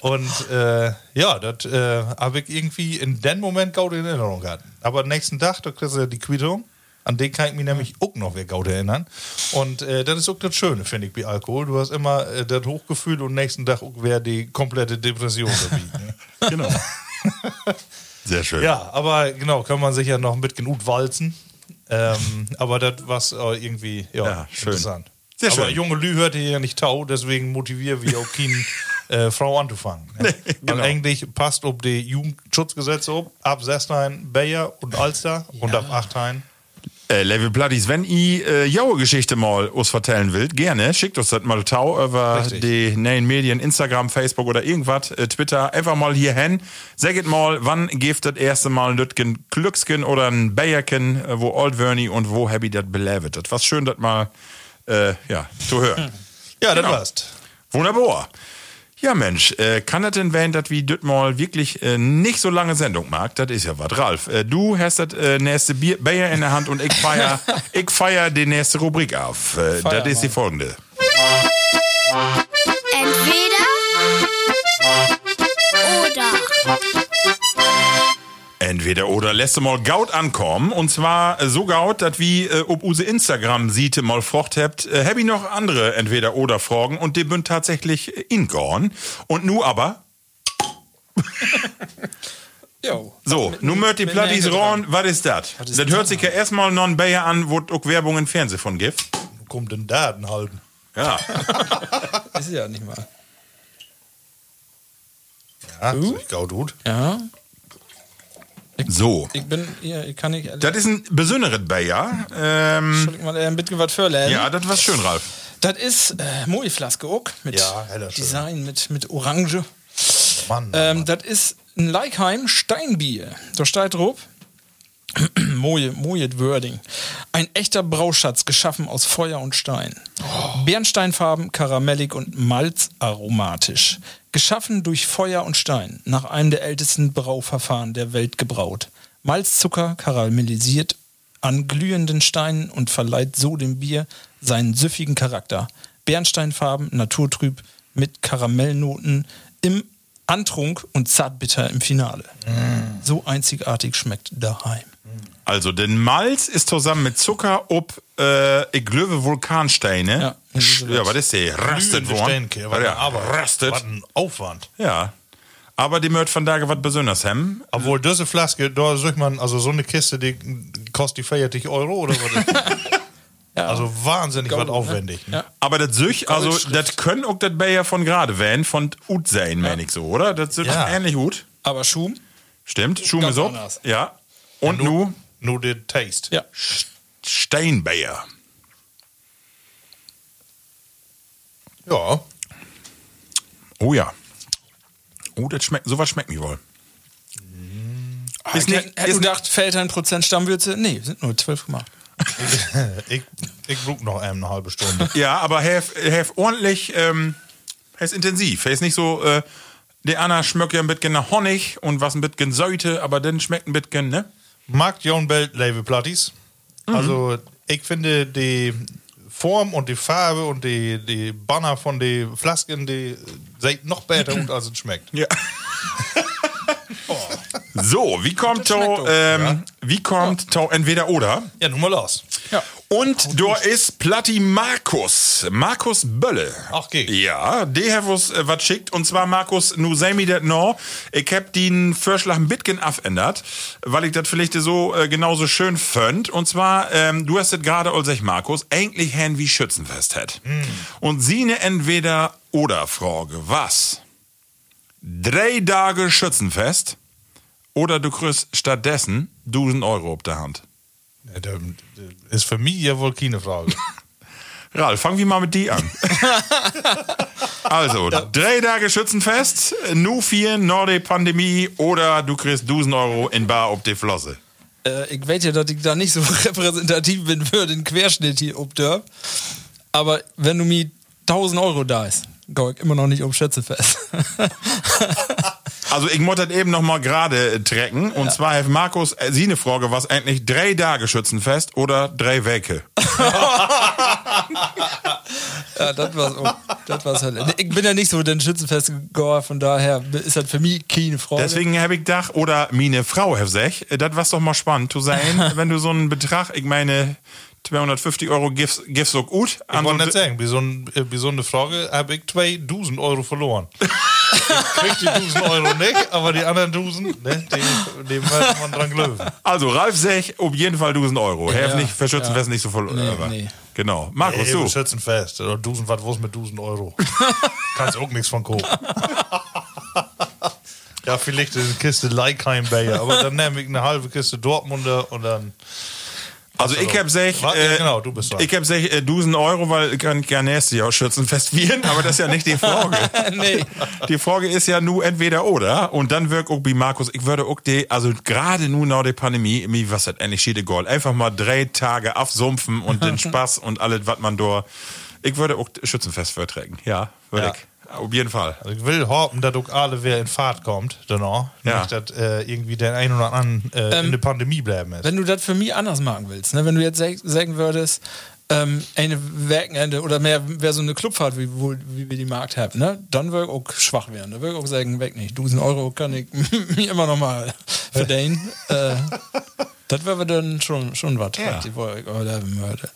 Und äh, ja, das äh, habe ich irgendwie in dem Moment gute Erinnerung gehabt. Aber nächsten Tag, da kriegst du ja die Quittung. An den kann ich mich nämlich auch noch wieder gut erinnern. Und äh, das ist auch das Schöne, finde ich, bei Alkohol. Du hast immer äh, das Hochgefühl und nächsten Tag auch wäre die komplette Depression dabei. ne? Genau. Sehr schön. Ja, aber genau, kann man sich ja noch mit genug walzen. Ähm, aber das war äh, irgendwie ja, Ja, schön. interessant. Sehr aber schön. junge Lü hörte ja nicht tau, deswegen motivieren wir auch keine äh, Frau anzufangen. Ne? genau. Weil eigentlich passt ob die Jugendschutzgesetze ob, ab 16 Bayer und Alster und ab 18 Äh, Level Bloodies, wenn ihr äh, jaue Geschichte mal uns vertellen wollt, gerne, schickt uns das mal tau über Richtig. die neuen Medien, Instagram, Facebook oder irgendwas, äh, Twitter, einfach mal hier hin. Sagt mal, wann gebt das erste Mal ein Lütgen Glücksken oder ein Bayerken, äh, wo Old Vernie und wo Happy das belevet. Das was schön, das mal, äh, ja, zu hören. Ja, das Genau. war's. Wunderbar. Ja, Mensch, äh, kann das denn werden, dass wie das mal wirklich äh, nicht so lange Sendung mag? Das ist ja was. Ralf, äh, du hast das äh, nächste Bier, Bayer in der Hand und ich feier, ich feier die nächste Rubrik auf. Äh, das ist die folgende. Entweder oder. Entweder oder lässt du mal Gaut ankommen und zwar äh, so Gaut, dass wie äh, ob use Instagram sieht mal frocht habt, äh, hab ich noch andere entweder oder Fragen und die bünd tatsächlich äh, in gorn. Und nu aber Jo. So, nun mört die Plattis ran, was ist das? Ist Das hört sich ja erstmal non Bayer an, wo auch Werbung im Fernsehen von gibt. Wo kommt denn Daten halten? Ja. Ist ja nicht mal. Ja, uh? ich gaut gut. Ja. So. Ich bin, ja, ich kann nicht. Das ist ein besonderes Bayer. Ähm, Entschuldigung, mal ein bisschen was ja, das war schön, Ralf. Das ist äh, Moe-Flaske auch mit Ja, heller schön. Design, mit, mit Orange. Mann, Ähm, das ist ein Leikheim Steinbier. Da steht drauf. Moje, Moje Wording. Ein echter Brauschatz, geschaffen aus Feuer und Stein. Bernsteinfarben, karamellig und malzaromatisch. Geschaffen durch Feuer und Stein. Nach einem der ältesten Brauverfahren der Welt gebraut. Malzzucker karamellisiert an glühenden Steinen und verleiht so dem Bier seinen süffigen Charakter. Bernsteinfarben, naturtrüb, mit Karamellnoten im Antrunk und zartbitter im Finale. So einzigartig schmeckt daheim. Also, den Malz ist zusammen mit Zucker ob, äh, ich glaube, Vulkansteine. Ja, ja, was ist der? Rastet worden. Ja, Aber rastet. Was ein Aufwand. Ja. Aber die mört von da was Besonderes haben. Obwohl, diese Flaske, da sucht man, also so eine Kiste, die kostet die 40 Euro oder was? Ja. Also wahnsinnig was ne? aufwendig. Ne? Ja. Aber das Süch, also, das können auch das Bayer von gerade werden, von Ut sein, mein ich so, oder? Das ist Ja. ähnlich gut. Aber Schum? Stimmt, Schume Ganz so. anders. Ja. Und Nu- nu Nur der Taste. Ja. Steinbayer. Ja. Oh ja. Oh, das schmeckt, sowas schmeckt mir wohl. Ist Ich nicht, hätte ist gedacht, fällt ein Prozent Stammwürze? Nee, sind nur 12 gemacht. ich ich brauche noch eine halbe Stunde. ja, aber have, have ordentlich, ähm, ist intensiv. Er ist nicht so, äh, der Anna schmeckt ja ein bisschen nach Honig und was ein bisschen Säute, aber dann schmeckt ein bisschen, ne? Mag John Belt Label Platties. Also, ich finde die Form und die Farbe und die, die Banner von den Flasken, die sieht noch besser aus, als es schmeckt. Ja. So, wie kommt to, ähm, wie kommt to entweder oder? Ja, nun mal los. Ja. Und da ist Platti Markus. Markus Bölle. Ach, geht. Ja, der hat uns äh, was schickt. Und zwar, Markus, nu sei mir das noch. Ich hab den Vorschlag ein bisschen abändert, weil ich das vielleicht so äh, genauso schön fand. Und zwar, ähm, du hast das gerade, als ich Markus, eigentlich Herrn wie Schützenfest hat. Und sie ne entweder oder Frage. Was? Drei Tage Schützenfest oder du kriegst stattdessen 1000 Euro auf der Hand. Ja, da- da ist für mich ja wohl keine Frage. Ralf, fangen wir mal mit die an. also, drei Tage Schützenfest, nu vier, Norde Pandemie oder du kriegst 1000 Euro in Bar auf die Flosse. Äh, ich weiß ja, dass ich da nicht so repräsentativ bin für den Querschnitt hier ob der. Aber wenn du mir 1000 Euro da ist, ich immer noch nicht um Schätze fest. Also, ich muss das eben noch mal gerade äh, trecken. Und zwar hat Markus äh, sie eine Frage, was eigentlich drei Tage Schützenfest oder drei Wecke? ja, das war's. auch. Das war's halt. Ich bin ja nicht so den Schützenfest gegangen, von daher ist das für mich keine Frage. Deswegen habe ich gedacht, oder meine Frau hat gesagt, äh, das war doch mal spannend zu sein, wenn du so einen Betrag, ich meine, 250 Euro gibst, gibst so gut. Ich wollte nicht sagen, bei so, ein, äh, bei so einer Frage habe ich 2000 Euro verloren. ich krieg die 1000 Euro nicht, aber die anderen 1000, ne, die, dem hat man dran glauben. Also, Ralf sagt auf jeden Fall 1000 Euro. Er Ja, nicht für Schützenfest nicht so voll. Nee, äh, nee. Genau. Markus, Ey, du. wir schützen fest. Oder 1000, was was mit 1000 Euro? Kannst auch nichts von kaufen. ja, vielleicht eine Kiste Leikheim Bayer, aber dann nehme ich eine halbe Kiste Dortmunder und dann. Also ich hab sech, äh, genau, du bist dran. ich hab sech, äh, 1000 Euro, weil ich kann gerne nächstes Jahr Schützenfest vieren, aber das ist ja nicht die Frage. nee. Die Frage ist ja nur entweder oder. Und dann wirkt auch wie Markus, ich würde auch die, also gerade nur nach der Pandemie, mir was hat endlich schiede Gold. Einfach mal drei Tage aufsumpfen und den Spaß und alles, was man da. Ich würde auch Schützenfest verträgen. Ja, würde Ja. ich. Auf jeden Fall. Also ich will hoffen, dass auch alle wer in Fahrt kommt, danach. Ja. Nicht, dass äh, irgendwie der ein oder andere äh, in der Pandemie bleiben ist. Wenn du das für mich anders machen willst, ne? wenn du jetzt sag- sagen würdest, ähm, eine Wochenende oder mehr wäre so eine Clubfahrt, wie, wo, wie wir die Markt haben, ne? dann würde ich auch schwach werden. Da würde ich auch sagen, weg nicht. 1000 Euro kann ich mir immer noch mal verdienen. äh, das wäre dann schon, schon was, Ja. was ich wollte, oder würde.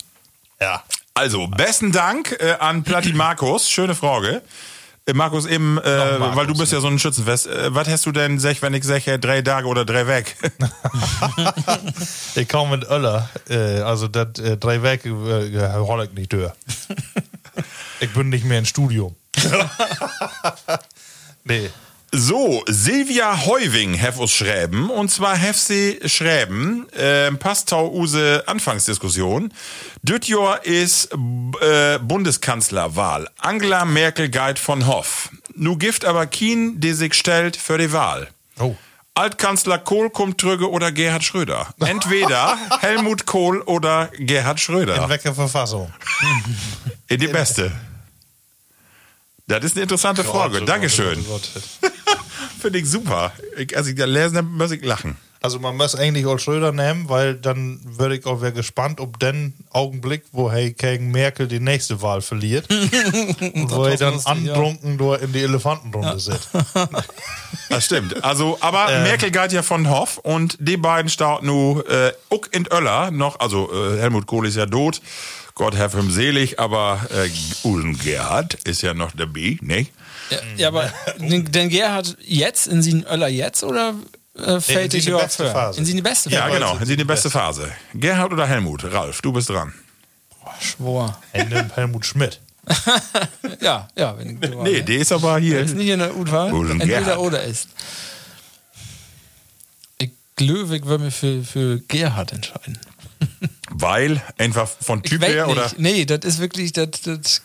Ja. Also, besten Dank äh, an Platti Markus. Schöne Frage. Äh, Markus, eben, äh, Markus, weil du bist ja so ein Schützenfest. Äh, was hast du denn, sech, wenn ich sage, drei Tage oder drei weg? Ich komme mit Öller. Äh, also das äh, drei Werke äh, hol ich nicht durch. ich bin nicht mehr im Studium. nee. So, Silvia Heuwing hef uns schreiben. Und zwar hef sie schreiben, äh, Pastau use Anfangsdiskussion. Düt Jahr ist äh, Bundeskanzlerwahl. Angela Merkel geht von Hoff. Nu gift aber Kien, die sich stellt für die Wahl. Oh. Altkanzler Kohl kommt trüge oder Gerhard Schröder. Entweder Helmut Kohl oder Gerhard In Schröder. welcher Verfassung? In die beste. Das ist eine interessante Frage. Dankeschön. Finde ich super. Ich, als ich da lese, muss ich lachen. Also man muss eigentlich auch Schröder nehmen, weil dann würde ich auch gespannt, ob den Augenblick, wo hey gegen Merkel die nächste Wahl verliert, und wo er Das dann lustig, ja. antrunken nur in die Elefantenrunde sitzt. Das stimmt. Also, aber Merkel geht ja von Hoff und die beiden starten nu äh, auch in Öller noch. Also äh, Helmut Kohl ist ja tot. Gott hab ihm selig, aber äh, Usen Gerhard ist ja noch dabei, ne? Ja, ja, aber den, den Gerhard jetzt, in sie Öller jetzt oder äh, fällt in ich die überhaupt beste für? Phase. In sie die beste Ja, Phase? genau. Sie sind die beste Phase. Gerhard oder Helmut? Ralf, du bist dran. Schwor. Er nimmt Helmut Schmidt. Ja, ja. Wenn ich, Nee, der ist aber hier. ist nicht in der U-Wahl. Usen Entweder Gerhard. oder ist. Ich glaube, ich würde mich für, für Gerhard entscheiden. Weil einfach von Ich Typ her nicht. oder. Nee, das ist wirklich, das, das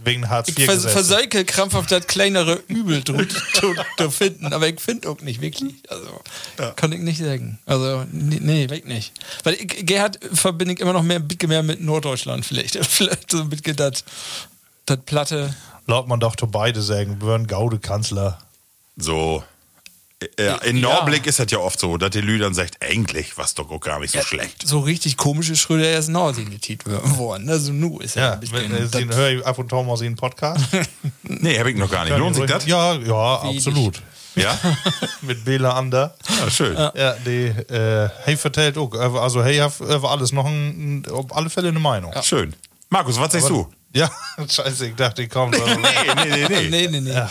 Wegen Hartz ich IV. vers Gesetze. versäuke krampfhaft das kleinere Übel zu, finden, aber ich finde auch nicht wirklich. Also, kann ich nicht sagen. Also, nee, nee weg nicht. Weil ich, Gerhard verbinde ich immer noch mehr, ein bisschen mehr mit Norddeutschland vielleicht. Vielleicht so ein bisschen das, das Platte. Laut man doch zu beide sagen, würden Gaude Kanzler. So. Ja, in Ja. Norblick ist das ja oft so, dass die Lüdern sagt, eigentlich was doch auch gar nicht so schlecht. So richtig komische Schröder erst Nordsee-Titel geworden. Also, nu ist ja, Ja, ein bisschen. wenn, äh, den höre ich ab und zu mal sie einen Podcast. Nee, hab ich noch gar nicht. Lohnt sich das? Ja, ja, absolut. Ja? Mit Bela Ander. ja schön. Ja, die, äh, hey vertellt auch, äh, also hey über alles noch ein, auf alle Fälle eine Meinung. Schön. Markus, was sagst du? Ja, scheiße, ich dachte, ich komme. nee, nee, nee, nee. nee, nee, nee.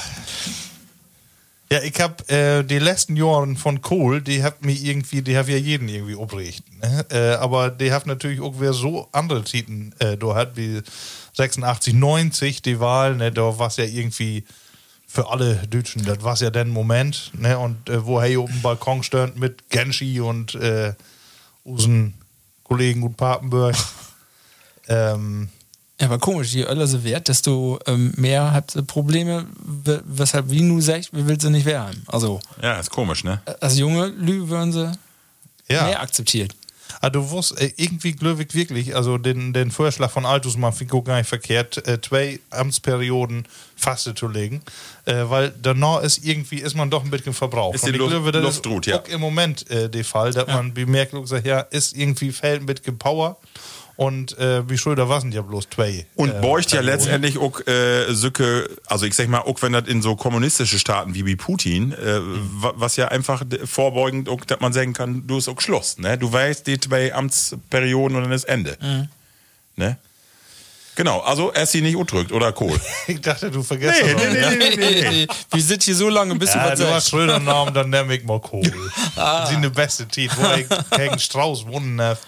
Ja, ich hab äh, die letzten Jahren von Kohl, die hat mir irgendwie, die hat ja jeden irgendwie obricht. Ne? Äh, aber die hat natürlich auch wer so andere Titeln äh, da hat, wie 86, 90 die Wahl, ne, da war ja irgendwie für alle Deutschen, das war ja der Moment, ne, und äh, wo er auf dem Balkon stand mit Genschi und äh, unseren Kollegen und Papenburg. ähm, Ja, aber komisch, je öller sie wert, desto ähm, mehr hat sie Probleme, we- weshalb, wie nu sagt, wir will sie nicht werden. Also, Ja, ist komisch, ne? als junge Lü würden sie ja. mehr akzeptiert. Ah, du wusst, äh, irgendwie glaube ich wirklich, also den, den Vorschlag von Altusmann finde ich auch gar nicht verkehrt, äh, zwei Amtsperioden fast zu legen, äh, weil danach ist irgendwie, ist man doch ein bisschen verbraucht. Ist die Luft- glaube, das Luftruht, ist ja. auch im Moment äh, der Fall, dass man bemerkt, sagt, ja, ist irgendwie fällt mit Power und äh, wie Schröder waren ja bloß zwei. Und äh, bräuchte ja letztendlich auch äh, Sücke, also ich sag mal, auch wenn das in so kommunistische Staaten wie wie Putin, äh, wa- was ja einfach vorbeugend, auch, dass man sagen kann, du ist auch Schluss, ne? Du weißt die zwei Amtsperioden und dann ist Ende. Ne? Genau, also er ist sie nicht udrückt oder Kohl. Ich dachte, du vergisst Nee, das noch. nee, nee, wir sind hier so lange, bis Ja, du was sagst. Schröder Namen, dann nehme ich mal Kohl. Ah. Sie eine beste Tit, wo ich gegen Strauß wohnen darf.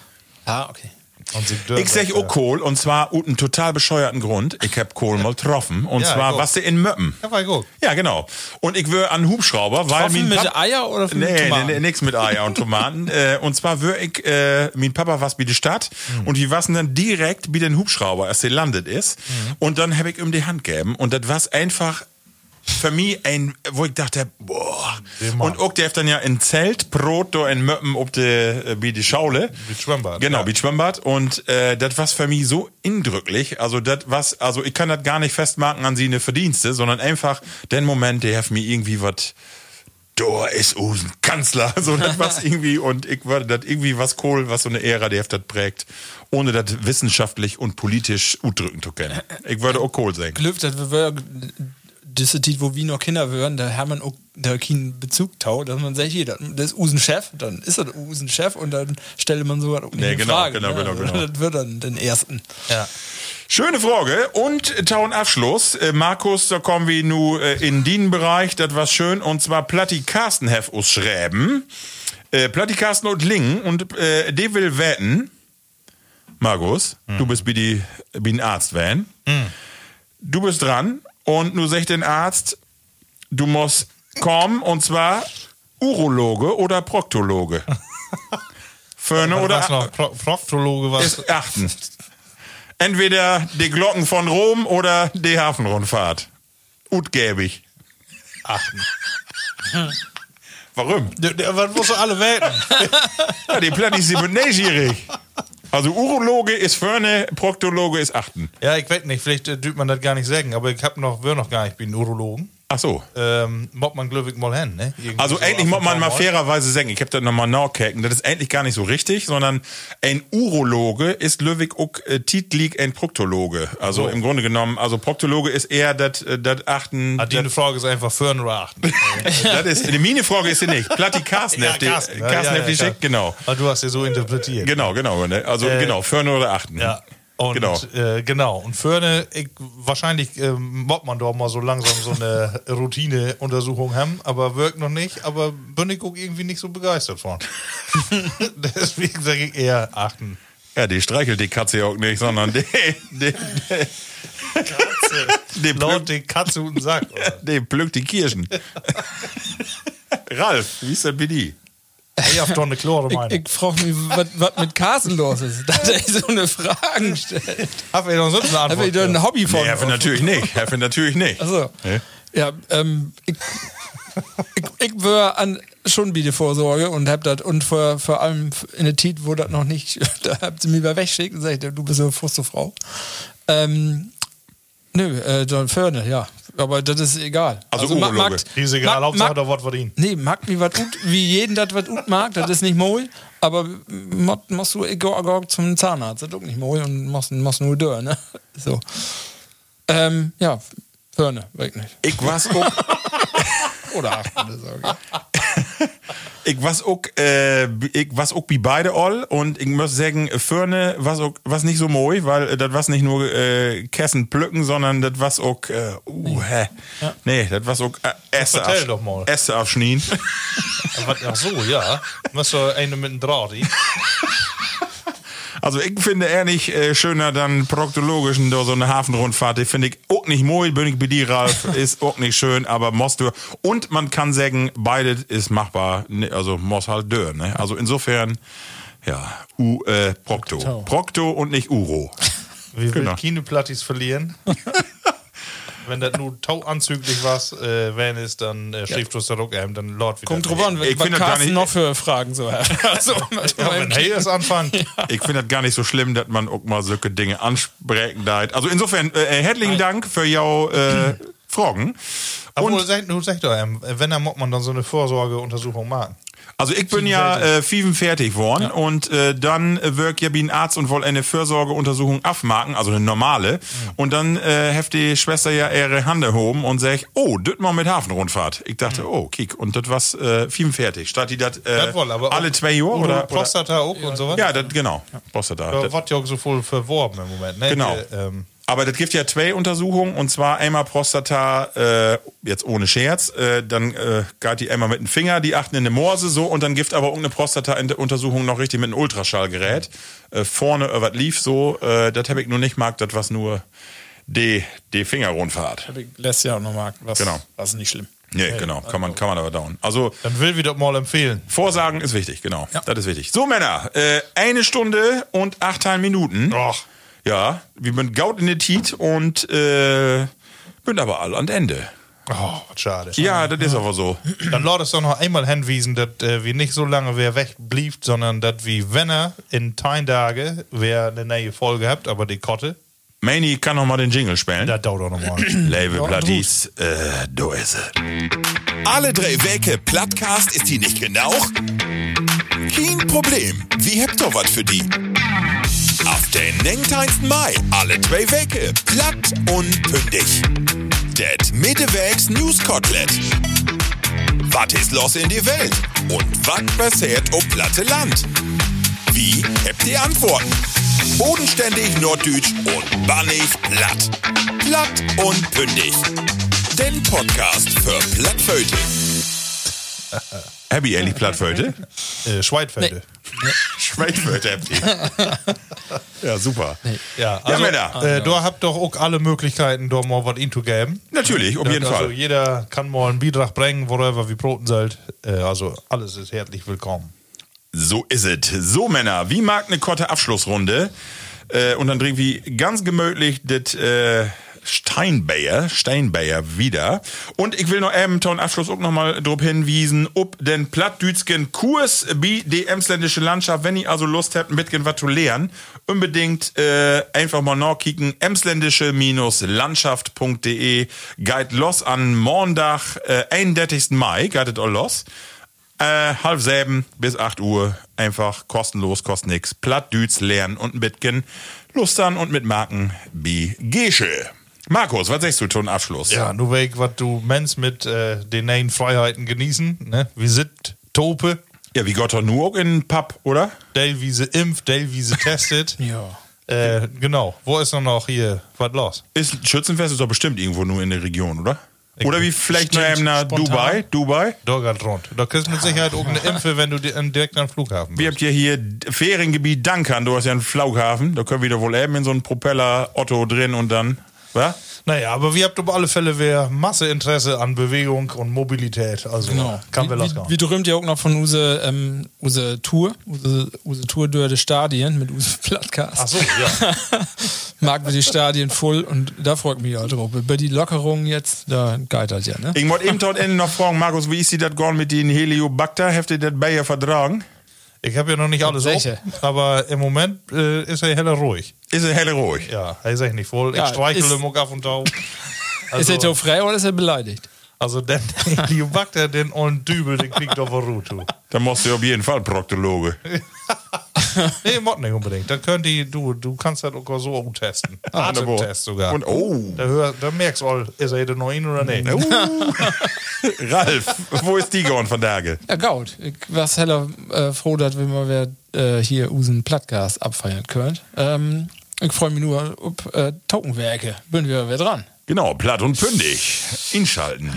Ah, okay. Sie Ich sag auch ja. Kohl und zwar aus einem total bescheuerten Grund. Ich hab Kohl mal getroffen und Ja, zwar was in Möppen. Ja, war gut. Ja, genau. Und ich wür an Hubschrauber, weil Offen mein mit Pap- Eier oder mit Nee, nee, Tomaten? nee, nix mit Eier und Tomaten. äh, und zwar wür ich, äh, mein Papa was bei der Stadt Mhm. und wir waren dann direkt bei den Hubschrauber, als der landet ist. Mhm. Und dann hab ich ihm die Hand gegeben und das war einfach für mich ein, wo ich dachte, boah. Und auch der hat dann ja in Zelt, Brot, da in Möppen, ob de, äh, wie die Schaule. Wie Schwimmbad, Genau, ja. wie Schwimmbad. Und äh, das war für mich so indrücklich. Also das was, also ich kann das gar nicht festmachen an sie eine Verdienste, sondern einfach den Moment, der hat mir irgendwie was. Da ist Usen Kanzler, so das was irgendwie und ich würde das irgendwie was cool, was so eine Ära, die hat das prägt, ohne das wissenschaftlich und politisch udrücken zu können. Ich würde auch cool sagen. Glück, dass wir diese Zeit, wo wir noch Kinder wären, da haben wir auch da keinen Bezug tau, dass man sagt, hier, das das ist Usen Chef, dann ist das Usen Chef und dann stelle man sogar auch Nee, genau, Frage. genau, ne? genau, Also genau. Das wird dann den ersten. Ja. Schöne Frage und tauen Abschluss. Äh, Markus, da kommen wir nu äh, in den Bereich, das war schön, und zwar Platti Carsten hef us schreiben. Äh, Platti Carsten und Lingen und äh, die will wetten. Markus, du bist wie die wie ein Arzt van. Du bist dran und nu sagt den Arzt, du musst kommen und zwar Urologe oder Proktologe. Förne oder was noch? Pro Proktologe, was? ist achten. Entweder die Glocken von Rom oder die Hafenrundfahrt. Utgäbig. Achten. Warum? Was musst du alle wählen? Ja, die Plattis sind neugierig. Also Urologe ist Förne, Proktologe ist achten. ja, ich weiß nicht, vielleicht äh, man das gar nicht sagen, aber ich hab noch, wir noch gar nicht, ich bin Urologen. Ach so. Ähm, mobbt man glücklich mal hin, ne? Irgendwie Also so eigentlich auf muss ein man paar mal fairerweise sagen, ich habe das nochmal nachgehalten, das ist eigentlich gar nicht so richtig, sondern ein Urologe ist Löwig auch äh, titlig ein Proktologe. Also im Grunde genommen, also Proktologe ist eher das äh, das achten. Ah, die Frage ist einfach führen oder achten. das ist, die mine Frage ist sie nicht. Platti Carsten, Ja, Carsten, ja, ja, ja, genau. Aber du hast ja so interpretiert. Genau, genau. Ne? Also Äh, genau, Förne oder achten. Ja. Und, Genau. äh, genau. Und Förne, ich, wahrscheinlich ähm, mobbt man doch mal so langsam so eine Routineuntersuchung haben, aber wirkt noch nicht. Aber bin ich auch irgendwie nicht so begeistert von. Deswegen sage ich eher achten. Ja, die streichelt die Katze auch nicht, sondern die, die, die, die, Laut die Katze und Sack. oder? die pflückt die Kirschen. Ralf, wie ist das bei dir? Ich hab doch eine klare Ich, Meinung. ich frage mich, was, mit Carsten los ist, dass er so eine Frage stellt. Hab ich noch sonst eine Habe Antwort? ich da ein Hobby von? Nee, natürlich nicht. Herr natürlich nicht. Also, Nee? ja, ähm, ich, ich, ich wäre an schon wie die Vorsorge und hab das und vor, vor allem in der Zeit, wo das noch nicht, da habt ihr mich mal weggeschickt und sagt, du bist eine Frau. Ähm, nö, äh, John Förne, ja. Aber das ist egal. Also Urologe. mag- Die ist egal, mag- Hauptsache mag- da Wort verdient. Nee, mag wie wat ut, wie jeden das was ut mag, das ist nicht mooi. Aber mo- musst du go zum Zahnarzt, das ist auch nicht mooi und musst, musst nur dör, ne? So. Ähm, ja, Hörne, weg nicht. Ich was auch, Oder acht, das ist okay. Ich was auch, äh, ich was auch wie beide all und ich muss sagen, Förne was auch, was nicht so moi, weil äh, das was nicht nur äh, Kessen pflücken, sondern das was auch, äh, uh, hä. Nee, das was auch äh, Erzähl absch- doch mal. Äste abschnien. Ach so, ja. Musst du eine mit einem Draht. Also ich finde ehrlich äh, schöner dann proktologischen da so eine Hafenrundfahrt. Die finde ich auch nicht moi, bin ich bei dir, Ralf, ist auch nicht schön, aber musst du. Und man kann sagen, beides ist machbar, ne, also muss halt dör, ne? Also insofern, ja, U, äh, Prokto. Prokto und nicht Uro. Wir Genau. will keine Plattis verlieren. Wenn das nur tau anzüglich was, äh, wenn es dann äh, Schriftlos der Rock, ähm, dann Lord wieder. Kommt drauf an, Ich was Carsten nicht- noch für Fragen so hat. Also, Ja, wenn hey es anfangen. Ich finde das gar nicht so schlimm, dass man auch mal solche Dinge ansprechen darf. Also insofern, äh, herzlichen Dank für jou äh, Fragen. Aber Und sagt, nur sagt doch, ähm, wenn dann muss man dann so eine Vorsorgeuntersuchung machen. Also ich bin ja äh, 45 worden und äh, dann äh, wirk ja wie ein Arzt und wollte eine Fürsorgeuntersuchung abmachen, also eine normale. Und dann äh, heft die Schwester ja ihre Hand erhoben und sag, oh, das mal mit Hafenrundfahrt. Ich dachte, oh, kick, und das was äh, 45. Statt die das äh, Das wohl, aber alle zwei Jahre oder, oder Prostata auch und so was. Ja, das genau. Prostata. Da Das- wird ja auch so voll verworben im Moment. Ne? Genau. Die, ähm, Aber das gibt ja zwei Untersuchungen und zwar einmal Prostata, äh, jetzt ohne Scherz, äh, dann äh, geht die einmal mit dem Finger, die achten in der Morse so und dann gibt aber irgendeine Prostata-Untersuchung noch richtig mit einem Ultraschallgerät. Äh, vorne über das lief so, äh, das habe ich nur nicht mag, das was nur die, die Finger rundfahrt. Lässt ja auch noch mal was. Genau. Das ist nicht schlimm. Nee, genau, kann man, kann man aber dauern. Also Dann will wir das mal empfehlen. Vorsagen ist wichtig, genau. Das ist wichtig. So, Männer, äh, eine Stunde und achteinhalb Minuten. Och. Ja, wir sind gaut in der Tiet und äh, sind aber all an Ende. Oh, was schade. Ja, das ist aber so. Dann lass es doch noch einmal hinwiesen, dass äh, wir nicht so lange wer wegblieb, sondern dass wir, wenn er in Tage wer eine neue Folge habt, aber die Kotte, Manny kann noch mal den Jingle spielen. da dauert auch noch mal. Label Platties, äh, do is it. Alle drei Wege Plattcast ist die nicht genau? Kein Problem. Wir habt doch was für die. Auf den 19. Mai, alle zwei Wege, platt und pündig. Det Mittewegs News Kotelett. Was ist los in die Welt? Und was passiert auf platte Land? Wie habt ihr Antworten? Bodenständig Norddeutsch und bannig platt. Platt und pündig. Den Podcast für Plattföte. Happy ehrlich Plattföte? äh, Schweidfelde. Schweigföte habt ihr. Ja, super. Ja, Ja, also, Männer. äh, du habt doch auch alle Möglichkeiten, da mal was zu geben. Natürlich, auf jeden also, Fall. Jeder kann mal einen Beitrag bringen, worüber wir broten sollt. Äh, also alles ist herzlich willkommen. So is it. So, Männer, wie mag eine korte Abschlussrunde? Äh, und dann trinken wir ganz gemütlich das äh, Steinbayer, Steinbayer wieder. Und ich will noch eben zum Abschluss auch noch mal drauf hinwiesen, ob den plattdütschen Kurs wie die emsländische Landschaft, wenn ihr also Lust habt, bisschen was zu lernen, unbedingt äh, einfach mal nachkicken, emsländische-landschaft.de geht los an Montag, äh, 31. Mai, geht es all los. Äh, halb sieben bis 8 Uhr. Einfach kostenlos, kostet nix. Plattdüts lernen und ein bisschen lustern und mitmarken wie Gesche. Markus, was sagst du zum Abschluss? Ja, nur weg, was du Mensch mit äh, den neuen Freiheiten genießen. Ne? Wir sind Tope, Ja, wie Gott nur auch in Pub, oder? Dale wie sie impft, Dale wie sie testet. Ja. Äh, genau. Wo ist noch noch hier was los? Ist Schützenfest ist doch bestimmt irgendwo nur in der Region, oder? Oder wie vielleicht noch Stimmt, eben nach. Dubai? Dubai? Rund. Da kriegst du mit Sicherheit auch eine Impfe, wenn du an- direkt am Flughafen Wir bist. habt ja hier Feriengebiet Dankern, du hast ja einen Flughafen, da können wir doch wohl eben in so einen Propeller Otto drin und dann, was? Naja, aber wir habt auf alle Fälle wer Masse Interesse an Bewegung und Mobilität. Also Genau. kann wir wie, losgehen. wie, wie drömt ja auch noch von use, ähm, use Tour, use, use Tour durch die Stadien mit use Plattcast. Ach so, ja. Mag wir die Stadien voll und da freut mich auch drauf. Über die Lockerung jetzt, da geitert ja, ne? Ich wollte eben dort Ende noch fragen, Markus, wie ist die das gegangen mit den Heliobacter? Habt ihr das Bayer vertragen? Ich habe ja noch nicht alles auf, aber im Moment äh, ist er heller ruhig. Ist er helle ruhig? Ja, er ist echt nicht voll. Ja, ich ihm auch auf und tau. ist er so frei oder ist er beleidigt? Also den Heliobacter, den ollen Dübel, den kriegt auf der du. Dann musst du auf jeden Fall Proktologe. Nee, Mott nicht unbedingt. Da könnt die, du, du kannst das auch so auch testen. wunderbar. Atemtest sogar. Und oh, da, hör, da merkst du, all, ist er noch in oder nicht. Ralf, wo ist die gegangen von Tage? Ja, gaut. Ich war heller äh, froh, dass wir mal wer, äh, hier usen Plattgas abfeiern können. Ähm, ich freue mich nur ob äh, Tokenwerke. Bin wir wer dran. Genau, platt und pündig. Inschalten.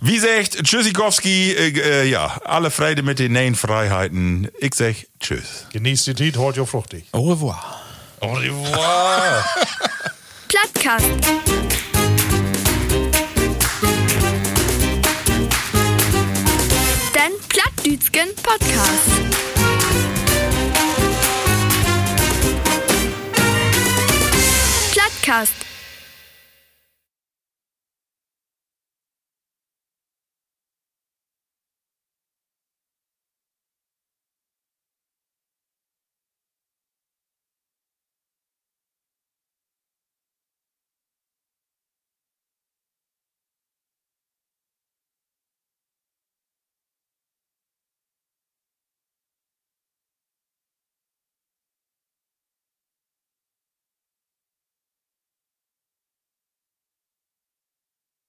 Wie sagt Tschüssikowski, äh, äh, ja, alle Freude mit den neuen Freiheiten. Ich sag Tschüss. Genießt die Tiet, holt ihr fruchtig. Au revoir. Au revoir. Plattkast. Den Plattdütschen Podcast. Plattkast.